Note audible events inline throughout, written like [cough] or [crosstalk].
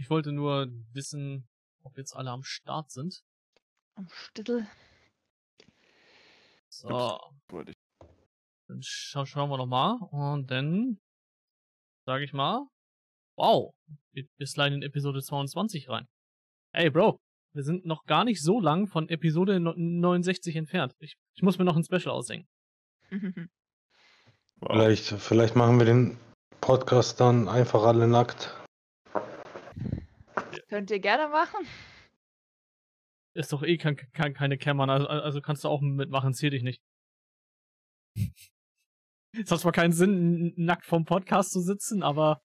Ich wollte nur wissen, ob jetzt alle am Start sind. Am Stittel. So, ich. dann scha schauen wir noch mal. Und dann sage ich mal, wow, wir, wir sliden in Episode 22 rein. Ey, Bro, wir sind noch gar nicht so lang von Episode no- 69 entfernt. Ich, ich muss mir noch ein Special ausdenken. Wow. Vielleicht, vielleicht machen wir den Podcast dann einfach alle nackt. Könnt ihr gerne machen. Ist doch eh kein, kein, keine Cammern, also, also kannst du auch mitmachen, zähl dich nicht. [laughs] Es hat zwar keinen Sinn, nackt vom Podcast zu sitzen, aber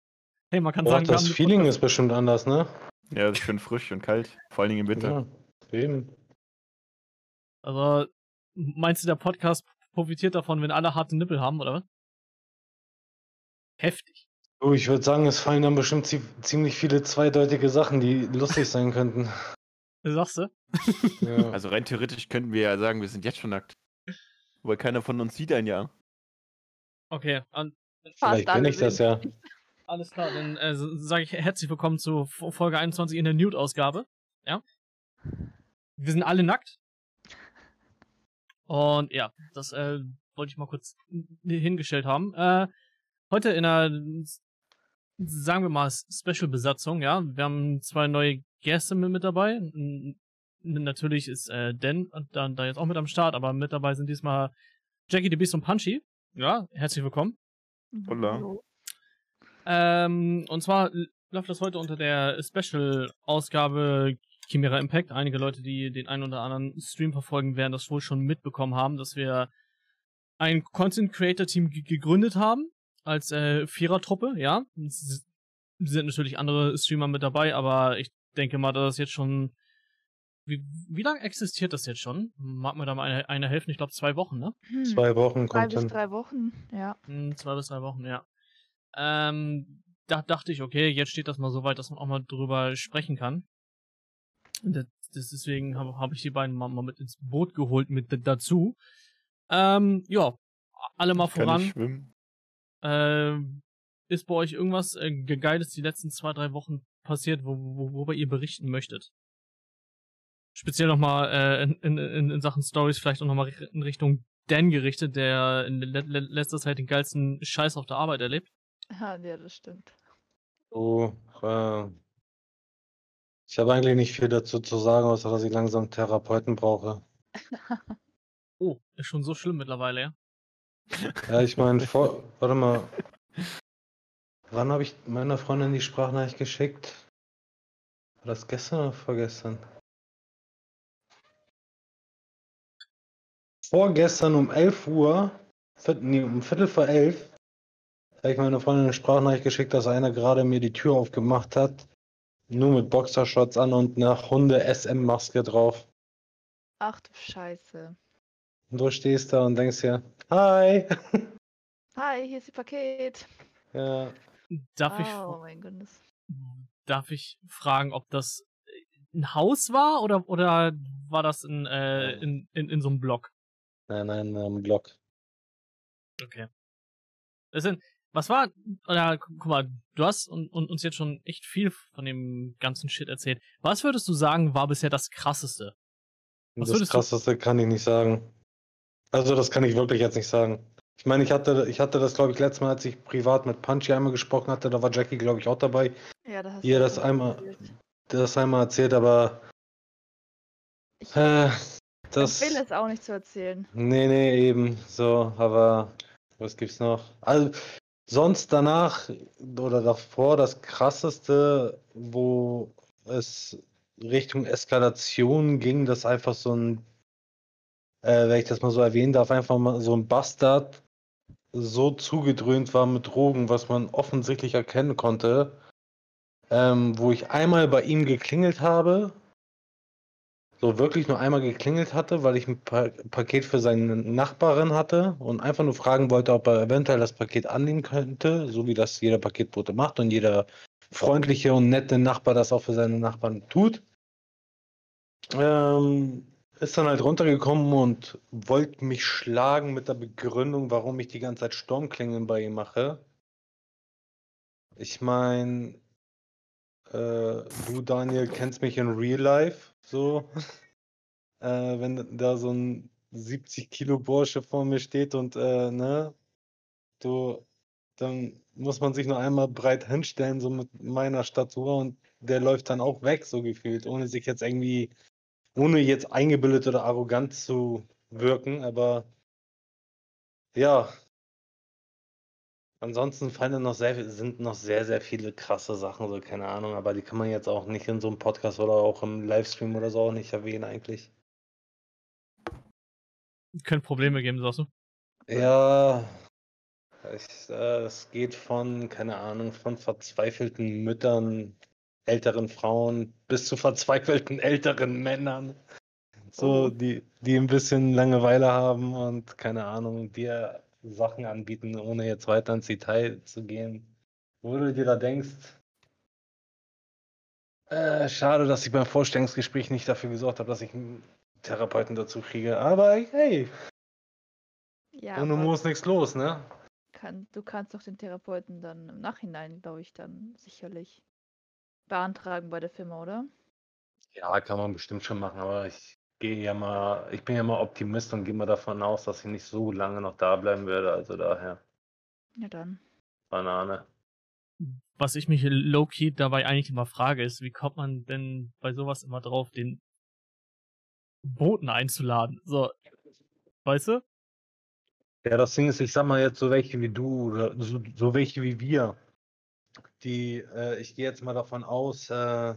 hey, man kann Boah, sagen, das Feeling Podcast- ist bestimmt anders, ne? Ja, das ist schön frisch und kalt. Vor allen Dingen im Winter. Ja, eben. Also, meinst du, der Podcast profitiert davon, wenn alle harte Nippel haben, oder was? Heftig. Du, ich würde sagen, es fallen dann bestimmt zie ziemlich viele zweideutige Sachen, die lustig sein könnten. Sagst du? Ja. [laughs] Also rein theoretisch könnten wir ja sagen, wir sind jetzt schon nackt. Weil keiner von uns sieht ein Jahr. Okay, an, Fast Vielleicht bin ich das ja. [laughs] alles klar. Dann äh, sage ich herzlich willkommen zu Folge 21 in der Nude-Ausgabe. Ja. Wir sind alle nackt. Und ja, das äh, wollte ich mal kurz hingestellt haben. Äh, heute in einer, sagen wir mal, Special-Besatzung, ja. Wir haben zwei neue Gäste mit, mit dabei. Natürlich ist äh, Dan da, da jetzt auch mit am Start, aber mit dabei sind diesmal Jackie, the Beast und Punchy. Ja, herzlich willkommen. Holla. Hallo. Ähm, und zwar läuft das heute unter der Special-Ausgabe Chimera Impact. Einige Leute, die den einen oder anderen Stream verfolgen, werden das wohl schon mitbekommen haben, dass wir ein Content Creator Team ge- gegründet haben als äh, Vierertruppe, ja. Es sind natürlich andere Streamer mit dabei, aber ich denke mal, dass das jetzt schon wie, wie lange existiert das jetzt schon? Mag mir da mal eine, eine helfen? Ich glaube zwei Wochen, ne? Hm, Zwei Wochen Zwei kommt bis dann. drei Wochen, ja. Hm, zwei bis drei Wochen, ja. Ähm, da dachte ich, okay, jetzt steht das mal so weit, dass man auch mal drüber sprechen kann. Das, das deswegen habe hab ich die beiden mal, mal mit ins Boot geholt mit dazu. Ähm, ja, alle mal Ich kann voran. Ähm, ist bei euch irgendwas äh, ge- Geiles die letzten zwei, drei Wochen passiert, wo, wo, worüber ihr berichten möchtet? Speziell nochmal äh, in, in, in Sachen Stories vielleicht auch nochmal in Richtung Dan gerichtet, der in le le letzter Zeit den geilsten Scheiß auf der Arbeit erlebt. Ja, ja, das stimmt. So, äh, ich habe eigentlich nicht viel dazu zu sagen, außer dass ich langsam Therapeuten brauche. [laughs] Oh, ist schon so schlimm mittlerweile, ja? Ja, ich meine, warte mal. Wann habe ich meiner Freundin die Sprachnachricht geschickt? War das gestern oder vorgestern? Vorgestern um 11 Uhr, nee, um Viertel vor 11, habe ich meiner Freundin eine Sprachnachricht geschickt, dass einer gerade mir die Tür aufgemacht hat. Nur mit Boxershorts an und einer Hunde-SM-Maske drauf. Ach du Scheiße. Und du stehst da und denkst dir, hi. [laughs] Hi, hier ist ihr Paket. ja, Darf ich, oh mein Goodness. darf ich fragen, ob das ein Haus war oder, oder war das in, äh, in, in, in so einem Block? nein, nein, am Block. Okay. Das sind, was war, oder gu- guck mal, du hast un, un, uns jetzt schon echt viel von dem ganzen Shit erzählt. Was würdest du sagen, war bisher das krasseste? Was das würdest du- krasseste kann ich nicht sagen. Also das kann ich wirklich jetzt nicht sagen. Ich meine, ich hatte, ich hatte das, glaube ich, letztes Mal, als ich privat mit Punchy einmal gesprochen hatte, da war Jackie, glaube ich, auch dabei, Ja, da hast Ihr du das einmal- das einmal erzählt, aber Ich äh, das. will es auch nicht zu erzählen. Nee, nee, eben. So, aber was gibt's noch? Also, sonst danach oder davor das krasseste, wo es Richtung Eskalation ging, dass einfach so ein, äh, wenn ich das mal so erwähnen darf, einfach mal so ein Bastard so zugedröhnt war mit Drogen, was man offensichtlich erkennen konnte, ähm, wo ich einmal bei ihm geklingelt habe, so wirklich nur einmal geklingelt hatte, weil ich ein pa Paket für seine Nachbarin hatte und einfach nur fragen wollte, ob er eventuell das Paket annehmen könnte, so wie das jeder Paketbote macht und jeder freundliche und nette Nachbar das auch für seine Nachbarn tut. Ähm, ist dann halt runtergekommen und wollte mich schlagen mit der Begründung, warum ich die ganze Zeit Sturmklingeln bei ihm mache. Ich meine, äh, du, Daniel, kennst mich in Real Life, so. Äh, wenn da so ein 70 Kilo Bursche vor mir steht und, äh, ne, du, dann muss man sich nur einmal breit hinstellen, so mit meiner Statur und der läuft dann auch weg, so gefühlt, ohne sich jetzt irgendwie, ohne jetzt eingebildet oder arrogant zu wirken, aber ja. Ansonsten fallen noch sehr, sind noch sehr, sehr viele krasse Sachen, so keine Ahnung, aber die kann man jetzt auch nicht in so einem Podcast oder auch im Livestream oder so auch nicht erwähnen eigentlich. Könnte Probleme geben, sagst du? Ja, ich, äh, es geht von, keine Ahnung, von verzweifelten Müttern, älteren Frauen bis zu verzweifelten älteren Männern. So, Oh. die, die ein bisschen Langeweile haben und keine Ahnung, dir Sachen anbieten, ohne jetzt weiter ins Detail zu gehen. Wo du dir da denkst, äh, schade, dass ich beim Vorstellungsgespräch nicht dafür gesorgt habe, dass ich einen Therapeuten dazu kriege. Aber hey, Ja, ohne aber Mo ist nichts los, ne? kann, du kannst doch den Therapeuten dann im Nachhinein, glaube ich, dann sicherlich beantragen bei der Firma, oder? Ja, kann man bestimmt schon machen, aber ich gehe ja mal, ich bin ja mal Optimist und gehe mal davon aus, dass ich nicht so lange noch da bleiben werde. Also daher, Ja, dann. Banane. Was ich mich low-key dabei eigentlich immer frage, ist, wie kommt man denn bei sowas immer drauf, den Boten einzuladen? So, weißt du? Ja, das Ding ist, ich sag mal jetzt so welche wie du oder so, so welche wie wir, die, äh, ich gehe jetzt mal davon aus, äh,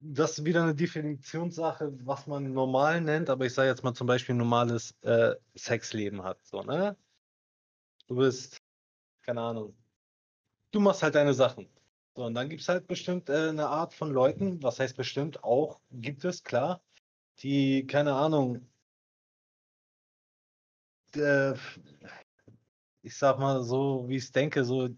das ist wieder eine Definitionssache, was man normal nennt, aber ich sage jetzt mal zum Beispiel normales äh, Sexleben hat, so, ne? Du bist, keine Ahnung, du machst halt deine Sachen. So, und dann gibt es halt bestimmt äh, eine Art von Leuten, was heißt bestimmt auch, gibt es, klar, die, keine Ahnung, äh, ich sag mal so, wie ich es denke, so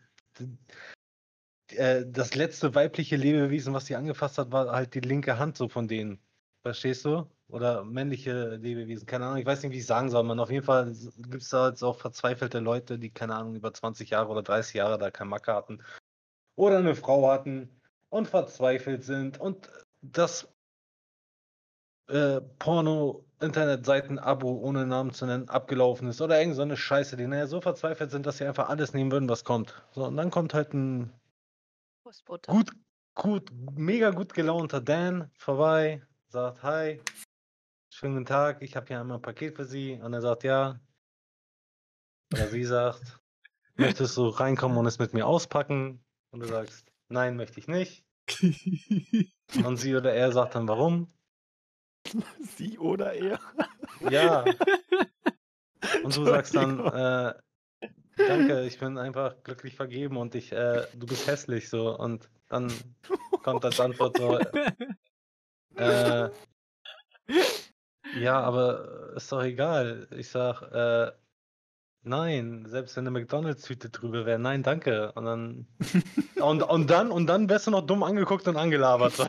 äh, das letzte weibliche Lebewesen, was sie angefasst hat, war halt die linke Hand so von denen. Verstehst du? Oder männliche Lebewesen, keine Ahnung, ich weiß nicht, wie ich sagen soll, man. Auf jeden Fall gibt es da jetzt auch verzweifelte Leute, die, keine Ahnung, über 20 Jahre oder 30 Jahre da kein Macke hatten. Oder eine Frau hatten und verzweifelt sind und das äh, Porno-Internetseiten-Abo, ohne Namen zu nennen, abgelaufen ist oder irgend so eine Scheiße, die naja, so verzweifelt sind, dass sie einfach alles nehmen würden, was kommt. So, und dann kommt halt ein Postbote. gut, gut, mega gut gelaunter Dan vorbei, sagt Hi, schönen guten Tag, ich habe hier einmal ein Paket für Sie. Und er sagt ja. Oder sie sagt, [laughs] möchtest du reinkommen und es mit mir auspacken? Und du sagst, nein, möchte ich nicht. [laughs] Und sie oder er sagt dann, warum? [laughs] Sie oder er? Ja. [laughs] Und du sagst dann, äh, danke, ich bin einfach glücklich vergeben und ich, äh, du bist hässlich so. Und dann kommt als Antwort so, äh, ja, aber ist doch egal. Ich sag, äh, nein, selbst wenn eine McDonalds-Tüte drüber wäre, nein, danke. Und dann, [laughs] und, und dann, und dann wärst du noch dumm angeguckt und angelabert.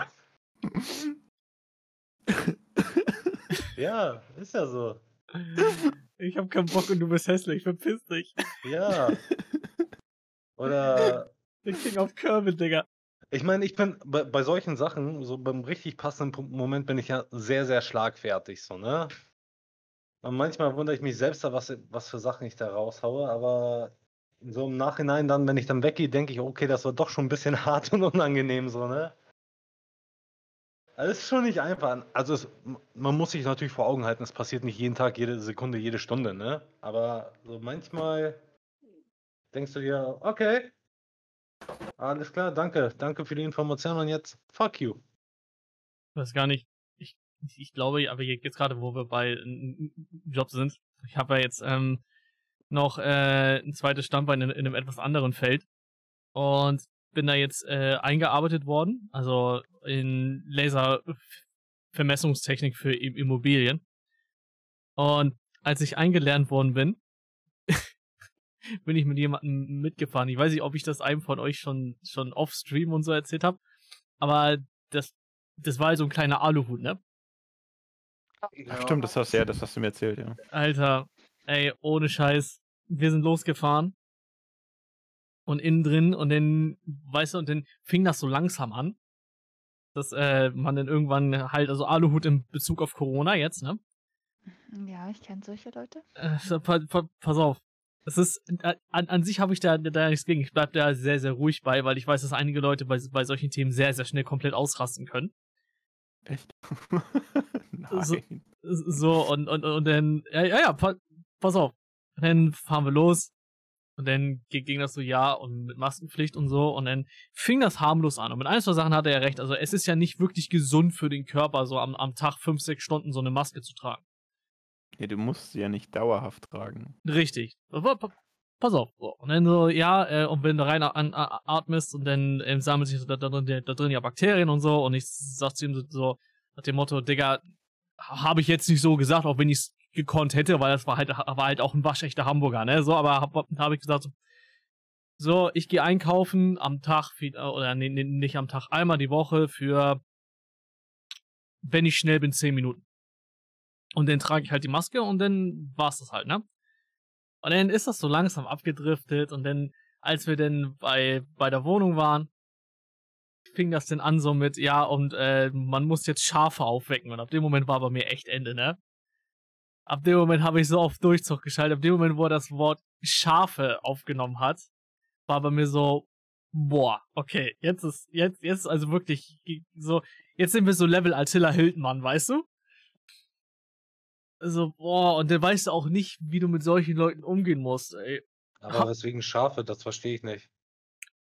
Ja, ist ja so. [laughs] Ich hab keinen Bock und du bist hässlich, verpiss dich. Ja. [laughs] Oder Der King of Kermit, Digga. Ich meine, ich bin bei, bei solchen Sachen, so beim richtig passenden Moment bin ich ja sehr, sehr schlagfertig, so, ne? Und manchmal wundere ich mich selbst, da, was, was für Sachen ich da raushaue, aber so im Nachhinein dann, wenn ich dann weggehe, denke ich, okay, das war doch schon ein bisschen [laughs] hart und unangenehm, so, ne? Also es ist schon nicht einfach. Also es, man muss sich natürlich vor Augen halten, es passiert nicht jeden Tag, jede Sekunde, jede Stunde, ne? Aber so manchmal denkst du dir, okay, alles klar, danke, danke für die Information und jetzt fuck you. Ich weiß gar nicht. Ich, ich glaube, aber jetzt gerade, wo wir bei äh, Job sind, ich habe ja jetzt ähm, noch äh, ein zweites Standbein in, in einem etwas anderen Feld und bin da jetzt äh, eingearbeitet worden, also in Laservermessungstechnik für Immobilien. Und als ich eingelernt worden bin, [laughs] bin ich mit jemandem mitgefahren. Ich weiß nicht, ob ich das einem von euch schon schon off Stream und so erzählt habe, aber das das war halt so ein kleiner Aluhut, ne? Ach, stimmt, das hast, ja, das hast du mir erzählt, ja. Alter, ey, ohne Scheiß. Wir sind losgefahren. Und innen drin und dann, weißt du, und dann fing das so langsam an, dass äh, man dann irgendwann halt, also Aluhut in Bezug auf Corona jetzt, ne? Ja, ich kenne solche Leute. Äh, so, pa, pa, pass auf. Es ist, äh, an, an sich habe ich da, da nichts gegen. Ich bleib da sehr, sehr ruhig bei, weil ich weiß, dass einige Leute bei, bei solchen Themen sehr, sehr schnell komplett ausrasten können. Echt? [laughs] So- Nein. So, und, und, und dann, ja, ja, ja, pa, pass auf. Dann fahren wir los. Und dann gi- ging das so, ja, und mit Maskenpflicht und so. Und dann fing das harmlos an. Und mit ein, zwei Sachen hatte er recht. Also es ist ja nicht wirklich gesund für den Körper, so am, am Tag fünf, sechs Stunden so eine Maske zu tragen. Ja, du musst sie ja nicht dauerhaft tragen. Richtig. Pa- pa- Pass auf. Und dann so, ja, äh, und wenn du rein atmest und dann ähm, sammeln sich da, drin, da drin ja Bakterien und so. Und ich sag zu ihm so, so nach dem Motto, Digga, habe ich jetzt nicht so gesagt, auch wenn ich es gekonnt hätte, weil das war halt, war halt auch ein waschechter Hamburger, ne? So, aber habe hab, ich gesagt, so, so ich gehe einkaufen am Tag, viel- oder nee, nee, nicht am Tag, einmal die Woche für, wenn ich schnell bin, zehn Minuten. Und dann trage ich halt die Maske und dann war's das halt, ne? Und dann ist das so langsam abgedriftet und dann, als wir dann bei, bei der Wohnung waren, fing das dann an so mit, ja, und äh, man muss jetzt Schafe aufwecken. Und ab dem Moment war bei mir echt Ende, ne? Ab dem Moment habe ich so auf Durchzug geschaltet. Ab dem Moment, wo er das Wort Schafe aufgenommen hat, war bei mir so, boah, okay, jetzt ist, jetzt, jetzt ist also wirklich so, jetzt sind wir so Level Attila Hildmann, weißt du? Also, boah, und dann weißt du auch nicht, wie du mit solchen Leuten umgehen musst, ey. Aber Ha- weswegen Schafe, das verstehe ich nicht.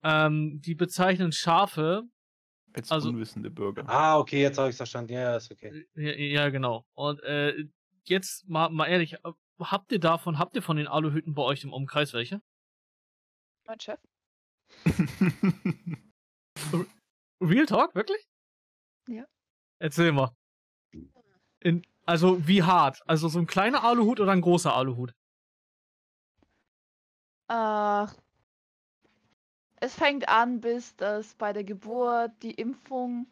Ähm, die bezeichnen Schafe, Als Also- unwissende Bürger. Ah, okay, jetzt habe ich verstanden. Ja, ja, ist okay. Ja, ja, genau. Und äh, jetzt mal, mal ehrlich, habt ihr davon, habt ihr von den Aluhüten bei euch im Umkreis welche? Mein Chef? [laughs] Real Talk, wirklich? Ja. Erzähl mal. In, also wie hart? Also so ein kleiner Aluhut oder ein großer Aluhut? Äh, es fängt an, bis dass bei der Geburt die Impfung,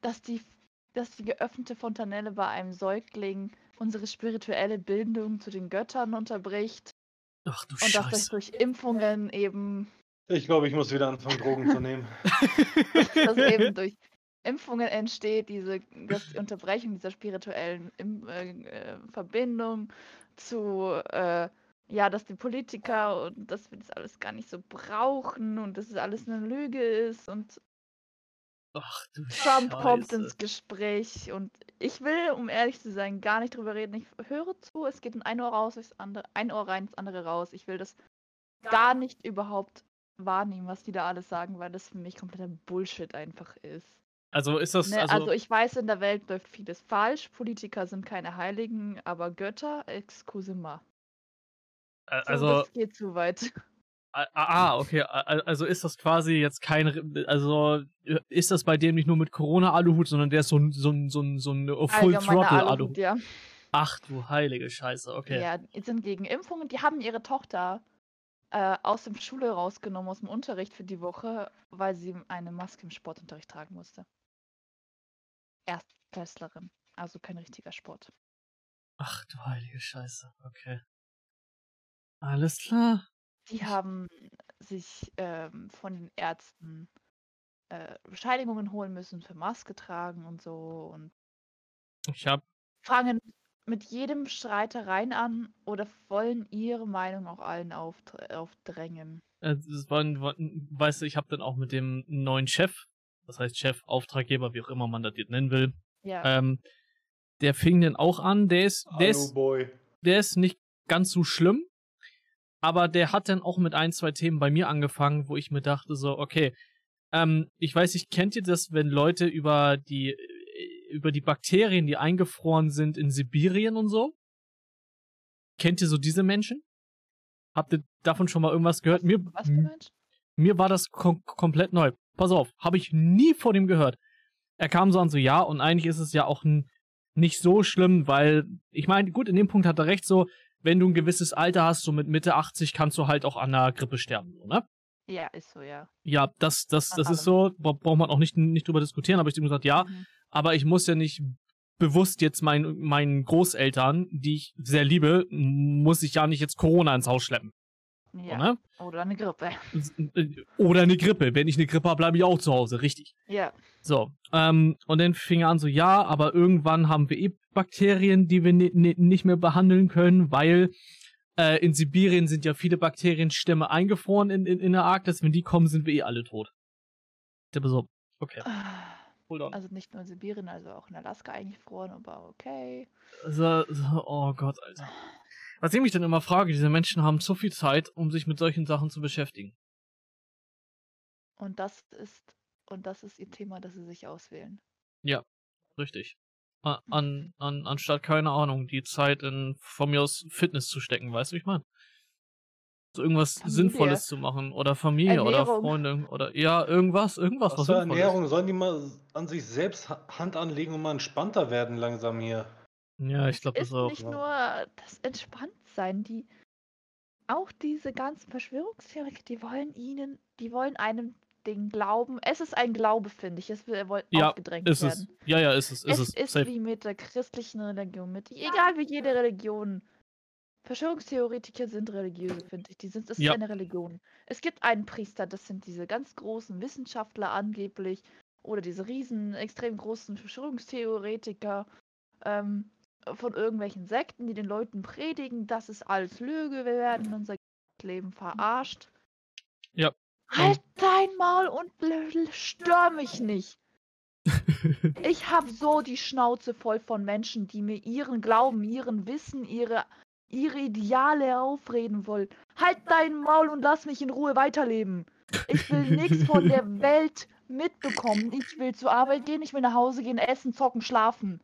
dass die, dass die geöffnete Fontanelle bei einem Säugling unsere spirituelle Bindung zu den Göttern unterbricht Ach du und dass das Scheiße. durch Impfungen eben, Ich glaube, ich muss wieder anfangen, Drogen zu nehmen. [laughs] dass eben durch Impfungen entsteht, diese dass die Unterbrechung dieser spirituellen Im äh, äh, Verbindung zu äh, ja, dass die Politiker und dass wir das alles gar nicht so brauchen und dass es alles eine Lüge ist und Ach [laughs] Trump kommt Scheiße. ins Gespräch und ich will, um ehrlich zu sein, gar nicht drüber reden. Ich höre zu, es geht in ein Ohr raus, durchs andere, ein Ohr rein, ins andere raus. Ich will das gar nicht überhaupt wahrnehmen, was die da alles sagen, weil das für mich kompletter Bullshit einfach ist. Also ist das, Ne, also, also, ich weiß, in der Welt läuft vieles falsch. Politiker sind keine Heiligen, aber Götter, excuse ma. äh, So, also, das geht zu weit. [laughs] ah, ah, okay, a- also ist das quasi jetzt kein, also äh, ist das bei dem nicht nur mit Corona-Aluhut, sondern der ist so ein, so ein, so ein, so ein Allgemeiner Full-Throttle-Aluhut. Aluhut, ja. Ach du heilige Scheiße, okay. Ja, die sind gegen Impfungen. Die haben ihre Tochter äh, aus dem Schule rausgenommen, aus dem Unterricht für die Woche, weil sie eine Maske im Sportunterricht tragen musste. Erstklässlerin, also kein richtiger Sport. Ach du heilige Scheiße, okay. Alles klar. Die haben sich ähm, von den Ärzten äh, Bescheinigungen holen müssen für Maske tragen und so und Ich hab, fangen mit jedem Streitereien an oder wollen ihre Meinung auch allen aufdr- aufdrängen. äh, war, war, weißt du, ich hab dann auch mit dem neuen Chef, das heißt Chef, Auftraggeber, wie auch immer man das jetzt nennen will, Ja. ähm, der fing dann auch an, der ist, der ist, Boy. der ist nicht ganz so schlimm, aber der hat dann auch mit ein, zwei Themen bei mir angefangen, wo ich mir dachte so, okay, ähm, ich weiß nicht, kennt ihr das, wenn Leute über die, äh, über die Bakterien, die eingefroren sind in Sibirien und so? Kennt ihr so diese Menschen? Habt ihr davon schon mal irgendwas gehört? Mir, Was für Mensch? mir war das kom komplett neu. Pass auf, habe ich nie vor dem gehört. Er kam so an so, ja, und eigentlich ist es ja auch nicht so schlimm, weil, ich meine, gut, in dem Punkt hat er recht, so, wenn du ein gewisses Alter hast, so mit Mitte 80, kannst du halt auch an einer Grippe sterben, so, ne? Ja, ist so, ja. Ja, das, das, das ist so, bra braucht man auch nicht, nicht drüber diskutieren, aber ich ihm gesagt, ja, Mhm. aber ich muss ja nicht bewusst jetzt mein, meinen Großeltern, die ich sehr liebe, muss ich ja nicht jetzt Corona ins Haus schleppen. Ja. ne? Oder eine Grippe. Oder eine Grippe. Wenn ich eine Grippe habe, bleibe ich auch zu Hause, richtig. Ja. So, ähm, und dann fing er an so, ja, aber irgendwann haben wir eh Bakterien, die wir ni ni nicht mehr behandeln können, weil äh, in Sibirien sind ja viele Bakterienstämme eingefroren in, in, in der Arktis. Wenn die kommen, sind wir eh alle tot. Ich so, okay, hold on. Also nicht nur in Sibirien, also auch in Alaska eingefroren, aber okay. So, so, oh Gott, Alter. Was ich mich dann immer frage, diese Menschen haben so viel Zeit, um sich mit solchen Sachen zu beschäftigen. Und das ist und das ist ihr Thema, das sie sich auswählen. Richtig. A- An, an, anstatt, keine Ahnung, die Zeit in, von mir aus Fitness zu stecken, weißt du, wie ich meine? So irgendwas Familie. Sinnvolles zu machen. Oder Familie oder Ernährung. Freunde. Oder ja, irgendwas, irgendwas, Was was. Ernährung sollen die mal an sich selbst Ha- Hand anlegen und mal entspannter werden langsam hier? Ja, ich glaube ist das auch. nicht ja. nur das Entspanntsein, die auch diese ganzen Verschwörungstheoretiker, die wollen ihnen, die wollen einem den Glauben. Es ist ein Glaube, finde ich. Es will Ja, aufgedrängt Ist werden. es. Ja, ja, ist es. Ist es es. ist Safe. wie mit der christlichen Religion, mit egal wie jede Religion. Verschwörungstheoretiker sind religiöse, finde ich. Die sind, es Ja. ist eine Religion. Es gibt einen Priester, das sind diese ganz großen Wissenschaftler angeblich, oder diese riesen, extrem großen Verschwörungstheoretiker ähm, von irgendwelchen Sekten, die den Leuten predigen, das ist alles Lüge, wir werden unser Leben verarscht. Ja. Halt dein Maul und stör mich nicht. [laughs] Ich habe so die Schnauze voll von Menschen, die mir ihren Glauben, ihren Wissen, ihre, ihre Ideale aufreden wollen. Halt dein Maul und lass mich in Ruhe weiterleben. Ich will nichts von der [laughs] Welt mitbekommen. Ich will zur Arbeit gehen, ich will nach Hause gehen, essen, zocken, schlafen.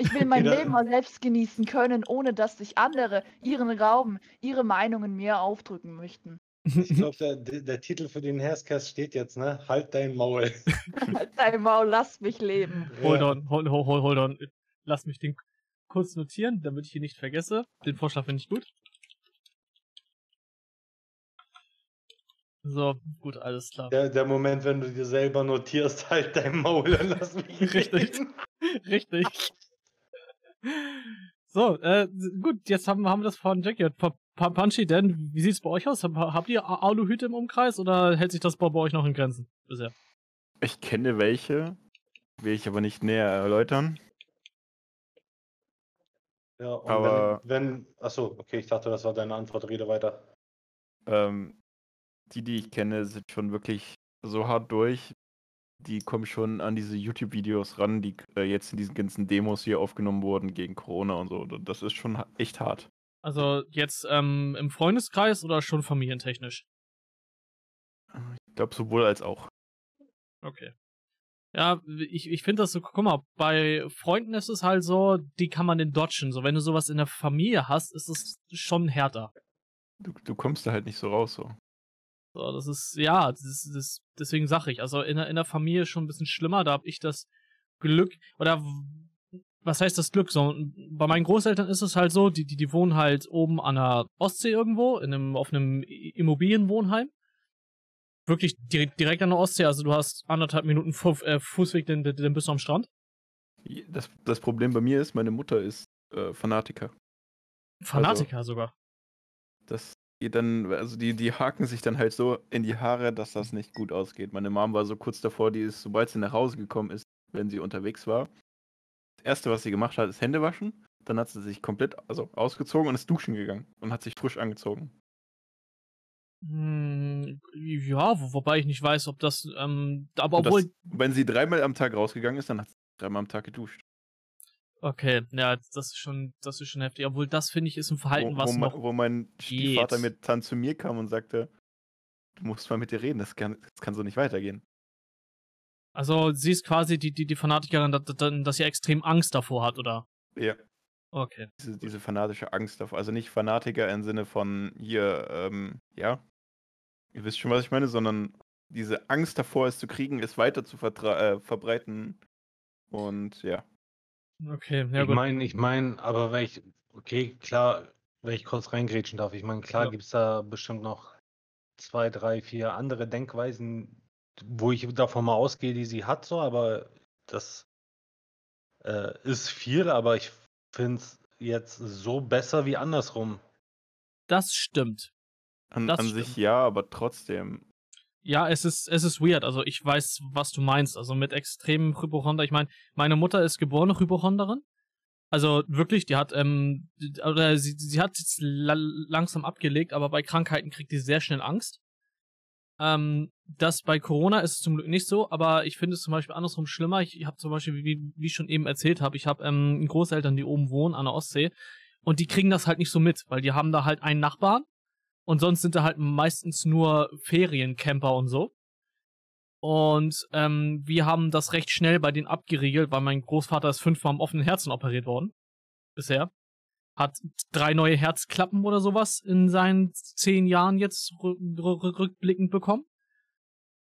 Ich will mein Okay, da- Leben mal selbst genießen können, ohne dass sich andere ihren Glauben, ihre Meinungen mir aufdrücken möchten. Ich glaube, der, der, Titel für den Hairscast steht jetzt, ne? Halt dein Maul. [laughs] Halt dein Maul, lass mich leben. Hold on, hold, hold, hold, hold on. Lass mich den kurz notieren, damit ich ihn nicht vergesse. Den Vorschlag finde ich gut. So, gut, alles klar. Der, der Moment, wenn du dir selber notierst, halt dein Maul und lass mich Richtig. reden. Richtig. [laughs] So, äh, gut, jetzt haben, haben wir das von Jack gehört. Pa Pa- Punchy, denn wie sieht's bei euch aus? Hab, habt ihr Aluhüte im Umkreis oder hält sich das bei, bei euch noch in Grenzen bisher? Ich kenne welche, will ich aber nicht näher erläutern. Ja, und Aber- wenn, wenn. Achso, okay, ich dachte, das war deine Antwort. Rede weiter. Ähm, die, die ich kenne, sind schon wirklich so hart durch. Die kommen schon an diese YouTube-Videos ran, die äh, jetzt in diesen ganzen Demos hier aufgenommen wurden gegen Corona und so. Das ist schon echt hart. Also jetzt ähm, im Freundeskreis oder schon familientechnisch? Ich glaube, sowohl als auch. Okay. Ja, ich, ich finde das so, guck mal, bei Freunden ist es halt so, die kann man den dodgen. So, wenn du sowas in der Familie hast, ist es schon härter. Du, du kommst da halt nicht so raus. So. So, das ist, ja, das ist, das, deswegen sage ich, also in der, in der Familie schon ein bisschen schlimmer, da habe ich das Glück, oder was heißt das Glück? So, bei meinen Großeltern ist es halt so, die, die, die wohnen halt oben an der Ostsee irgendwo, in einem, auf einem Immobilienwohnheim. Wirklich direkt, direkt an der Ostsee, also du hast anderthalb Minuten Fu äh, Fußweg, dann, dann bist du am Strand. Das, das Problem bei mir ist, meine Mutter ist äh, Fanatiker. Fanatiker sogar. Das dann, also die, die haken sich dann halt so in die Haare, dass das nicht gut ausgeht. Meine Mom war so kurz davor, die ist, sobald sie nach Hause gekommen ist, wenn sie unterwegs war, das erste, was sie gemacht hat, ist Hände waschen. Dann hat sie sich komplett also ausgezogen und ist duschen gegangen und hat sich frisch angezogen. Hm, ja, wo, wobei ich nicht weiß, ob das, ähm, aber obwohl, das, wenn sie dreimal am Tag rausgegangen ist, dann hat sie dreimal am Tag geduscht. Okay, ja, das ist schon, das ist schon heftig. Obwohl das finde ich ist ein Verhalten, wo, was wo, noch mein, wo mein Stiefvater geht. mit dann zu mir kam und sagte, du musst mal mit dir reden, das kann, das kann so nicht weitergehen. Also sie ist quasi die, die, die Fanatikerin, dass, dass sie extrem Angst davor hat, oder? Ja. Okay. Diese, diese fanatische Angst davor. Also nicht Fanatiker im Sinne von hier, ähm, ja, ihr wisst schon, was ich meine, sondern diese Angst davor, es zu kriegen, es weiter zu äh, verbreiten. Und ja. Okay, ja ich gut. meine, ich meine, aber wenn ich, okay, klar, wenn ich kurz reingrätschen darf, ich meine, klar Ja. gibt es da bestimmt noch zwei, drei, vier andere Denkweisen, wo ich davon mal ausgehe, die sie hat, so, aber das äh, ist viel, aber ich finde es jetzt so besser wie andersrum. Das stimmt. An, Das an stimmt. sich ja, aber trotzdem. Ja, es ist, es ist weird. Also ich weiß, was du meinst. Also mit extremem Hypochonder. Ich meine, meine Mutter ist geborene Hypochonderin. Also wirklich, die hat, ähm, oder sie, sie hat jetzt la langsam abgelegt, aber bei Krankheiten kriegt die sehr schnell Angst. Ähm, das bei Corona ist es zum Glück nicht so, aber ich finde es zum Beispiel andersrum schlimmer. Ich, ich habe zum Beispiel, wie, wie ich schon eben erzählt habe, ich habe ähm, Großeltern, die oben wohnen an der Ostsee und die kriegen das halt nicht so mit, weil die haben da halt einen Nachbarn und sonst sind da halt meistens nur Feriencamper und so. Und ähm, wir haben das recht schnell bei denen abgeriegelt, weil mein Großvater ist fünfmal am offenen Herzen operiert worden. Bisher. Hat drei neue Herzklappen oder sowas in seinen zehn Jahren jetzt rü rü rückblickend bekommen.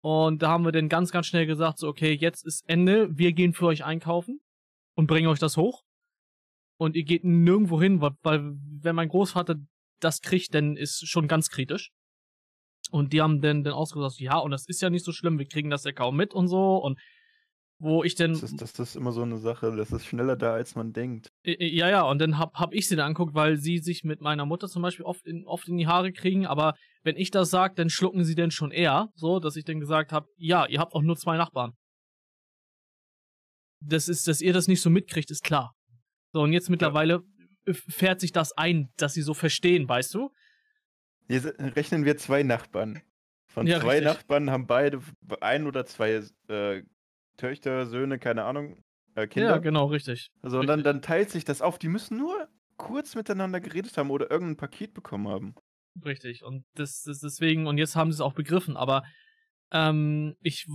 Und da haben wir dann ganz, ganz schnell gesagt, so, okay, jetzt ist Ende, wir gehen für euch einkaufen und bringen euch das hoch. Und ihr geht nirgendwo hin, weil, weil wenn mein Großvater das kriegt, dann ist schon ganz kritisch. Und die haben dann, dann ausgesagt, ja, und das ist ja nicht so schlimm, wir kriegen das ja kaum mit und so. Und wo ich dann. Das ist, das ist immer so eine Sache, das ist schneller da, als man denkt. Ja, ja, und dann hab, hab ich sie dann anguckt, weil sie sich mit meiner Mutter zum Beispiel oft in, oft in die Haare kriegen, aber wenn ich das sag, dann schlucken sie denn schon eher, so, dass ich dann gesagt habe, ja, ihr habt auch nur zwei Nachbarn. Das ist, dass ihr das nicht so mitkriegt, ist klar. So, und jetzt mittlerweile äh, fährt sich das ein, dass sie so verstehen, weißt du? Hier se- rechnen wir zwei Nachbarn. Von Ja, zwei richtig. Nachbarn haben beide ein oder zwei äh, Töchter, Söhne, keine Ahnung, äh, Kinder. Ja, genau, richtig. Also und dann, richtig. dann teilt sich das auf. Die müssen nur kurz miteinander geredet haben oder irgendein Paket bekommen haben. Richtig. Und das, das deswegen, und jetzt haben sie es auch begriffen, aber ähm, ich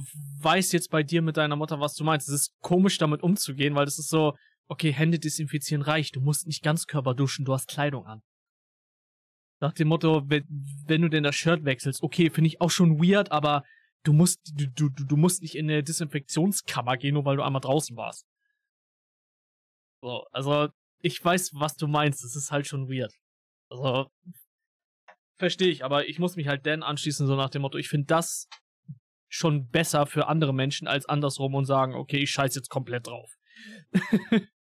weiß jetzt bei dir mit deiner Mutter, was du meinst. Es ist komisch, damit umzugehen, weil das ist so, okay, Hände desinfizieren reicht. Du musst nicht ganz Körper duschen, du hast Kleidung an. Nach dem Motto, wenn, wenn du denn das Shirt wechselst, okay, finde ich auch schon weird, aber du musst, du, du, du musst nicht in eine Desinfektionskammer gehen, nur weil du einmal draußen warst. So, also, ich weiß, was du meinst. Es ist halt schon weird. Also, verstehe ich, aber ich muss mich halt Dan anschließen, so nach dem Motto, ich finde das schon besser für andere Menschen als andersrum und sagen, okay, ich scheiß jetzt komplett drauf. [laughs]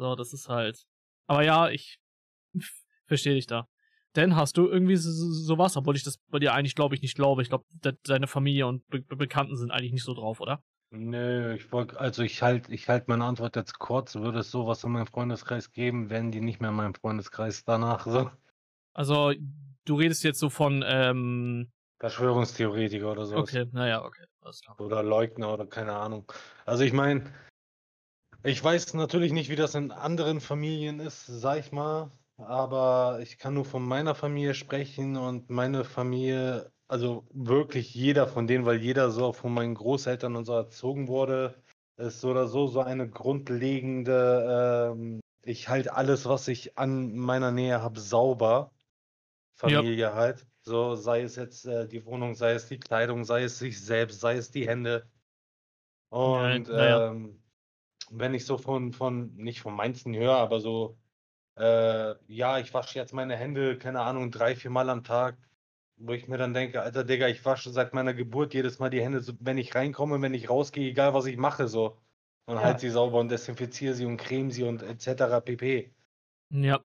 so, das ist halt. Aber ja, ich [laughs] verstehe dich da. Dan, hast du irgendwie so- so- sowas, obwohl ich das bei dir eigentlich, glaube ich, nicht glaube. Ich glaube, de deine Familie und Be Be Bekannten sind eigentlich nicht so drauf, oder? Nö, ich wollte, also ich halte ich halt meine Antwort jetzt kurz. Würde es sowas in meinem Freundeskreis geben, wären die nicht mehr in meinem Freundeskreis danach. So. Also, du redest jetzt so von, ähm, Verschwörungstheoretiker oder so. okay, naja, okay. Oder Leugner oder keine Ahnung. Also ich meine, ich weiß natürlich nicht, wie das in anderen Familien ist, sag ich mal. Aber ich kann nur von meiner Familie sprechen und meine Familie, also wirklich jeder von denen, weil jeder so von meinen Großeltern und so erzogen wurde, ist so oder so so eine grundlegende, ähm, ich halte alles, was ich an meiner Nähe habe, sauber. Ja. Familie halt. So, sei es jetzt äh, die Wohnung, sei es die Kleidung, sei es sich selbst, sei es die Hände. Und Ja, ja. ähm, wenn ich so von, von, nicht von manchen höre, aber so, äh, ja, ich wasche jetzt meine Hände, keine Ahnung, drei, vier Mal am Tag, wo ich mir dann denke, Alter Digga, ich wasche seit meiner Geburt jedes Mal die Hände, so, wenn ich reinkomme, wenn ich rausgehe, egal was ich mache, so. Und Ja. halt sie sauber und desinfiziere sie und creme sie und etc. pp. Ja,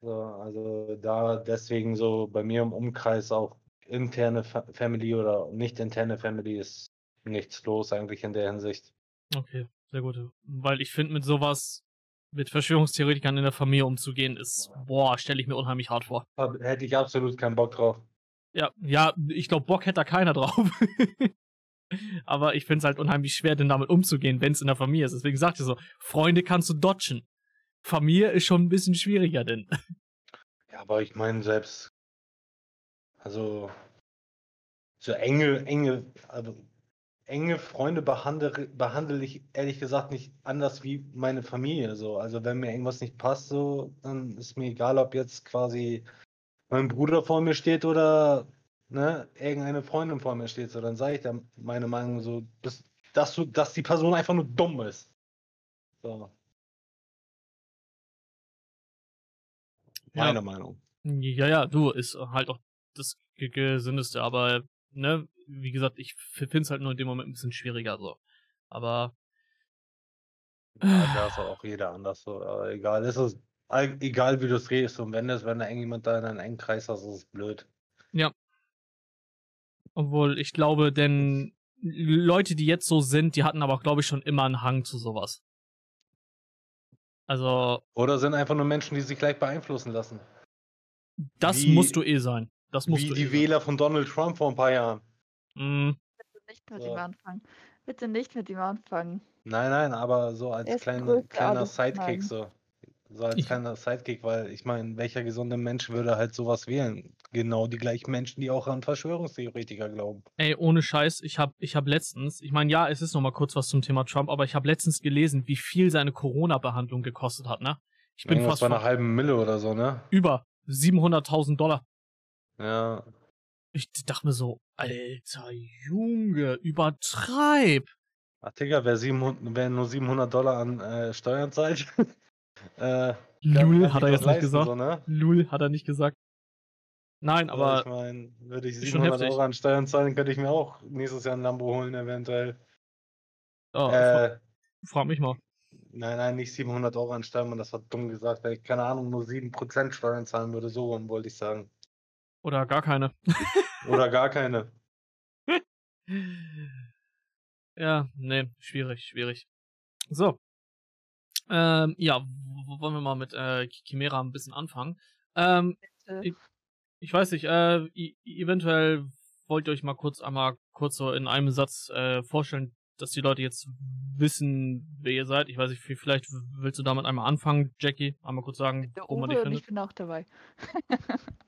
So, also da deswegen so bei mir im Umkreis auch interne Fa Family oder nicht interne Family ist nichts los eigentlich in der Hinsicht. okay, sehr gut. Weil ich finde, mit sowas, mit Verschwörungstheoretikern in der Familie umzugehen, ist, boah, stelle ich mir unheimlich hart vor. Hätte ich absolut keinen Bock drauf. Ja, ja, ich glaube, Bock hätte da keiner drauf. [laughs] Aber ich finde es halt unheimlich schwer, denn damit umzugehen, wenn es in der Familie ist. Deswegen sagte ich so, Freunde kannst du dodgen. Familie ist schon ein bisschen schwieriger, denn. Ja, aber ich meine selbst, also so enge, enge, also enge Freunde behandle, behandle ich ehrlich gesagt nicht anders wie meine Familie. So, also wenn mir irgendwas nicht passt, so, dann ist mir egal, ob jetzt quasi mein Bruder vor mir steht oder ne, irgendeine Freundin vor mir steht. So, dann sage ich dann meine Meinung so, bis, dass du, dass die Person einfach nur dumm ist. So. Ja. Meine Meinung. Ja, ja, du, ist halt auch das Ge- Gesündeste, aber, ne, wie gesagt, ich finde es halt nur in dem Moment ein bisschen schwieriger so. Aber Ja, da ist auch jeder anders so. Aber egal, es ist all- egal wie du es drehst. Und wenn das, wenn da irgendjemand da in einem engen Kreis hast, ist es blöd. Obwohl, ich glaube, denn Leute, die jetzt so sind, die hatten aber, glaube ich, schon immer einen Hang zu sowas. Also, Oder sind einfach nur Menschen, die sich gleich beeinflussen lassen. das Wie- musst du eh sein. Das musst Wie du die eh sein. Wähler von Donald Trump vor ein paar Jahren. Bitte nicht mit So. ihm anfangen. Bitte nicht mit ihm anfangen. Nein, nein, aber so als ist kleiner, Sidekick so. So als Ich- kleiner Sidekick, weil ich meine, welcher gesunde Mensch würde halt sowas wählen? Genau die gleichen Menschen, die auch an Verschwörungstheoretiker glauben. ey, ohne Scheiß, ich hab, ich hab letztens, ich meine, ja, es ist noch mal kurz was zum Thema Trump, aber ich habe letztens gelesen, wie viel seine Corona-Behandlung gekostet hat, ne? Ich bin Irgendwas fast bei einer halben Mille oder so, ne? über 700.000 Dollar. Ja. Ich dachte mir so, alter Junge, übertreib. Ach, Digga, wer, 700, wer nur 700 Dollar an äh, Steuern zahlt, [laughs] äh, Lul hat er jetzt nicht gesagt. So, ne? Lul hat er nicht gesagt. Nein, Aber ich meine, würde ich ist schon 700 heftig. Euro an Steuern zahlen, könnte ich mir auch nächstes Jahr ein Lambo holen, eventuell. oh, Äh, frag mich mal. nein, nein, nicht 700 Euro an Steuern, das war dumm gesagt, weil ich, keine Ahnung, nur 7% Steuern zahlen würde, so wollte ich sagen. Oder gar keine. [laughs] Oder gar keine. [laughs] Ja, nee, schwierig, schwierig. So. Ähm, ja, wollen wir mal mit äh, Chimera ein bisschen anfangen. Ähm. Ich- ich weiß nicht, äh, eventuell wollt ihr euch mal kurz einmal kurz so in einem Satz äh, vorstellen, dass die Leute jetzt wissen, wer ihr seid. Ich weiß nicht, vielleicht willst du damit einmal anfangen, Jackie, einmal kurz sagen, Der wo man dich Uwe und ich findet. bin auch dabei.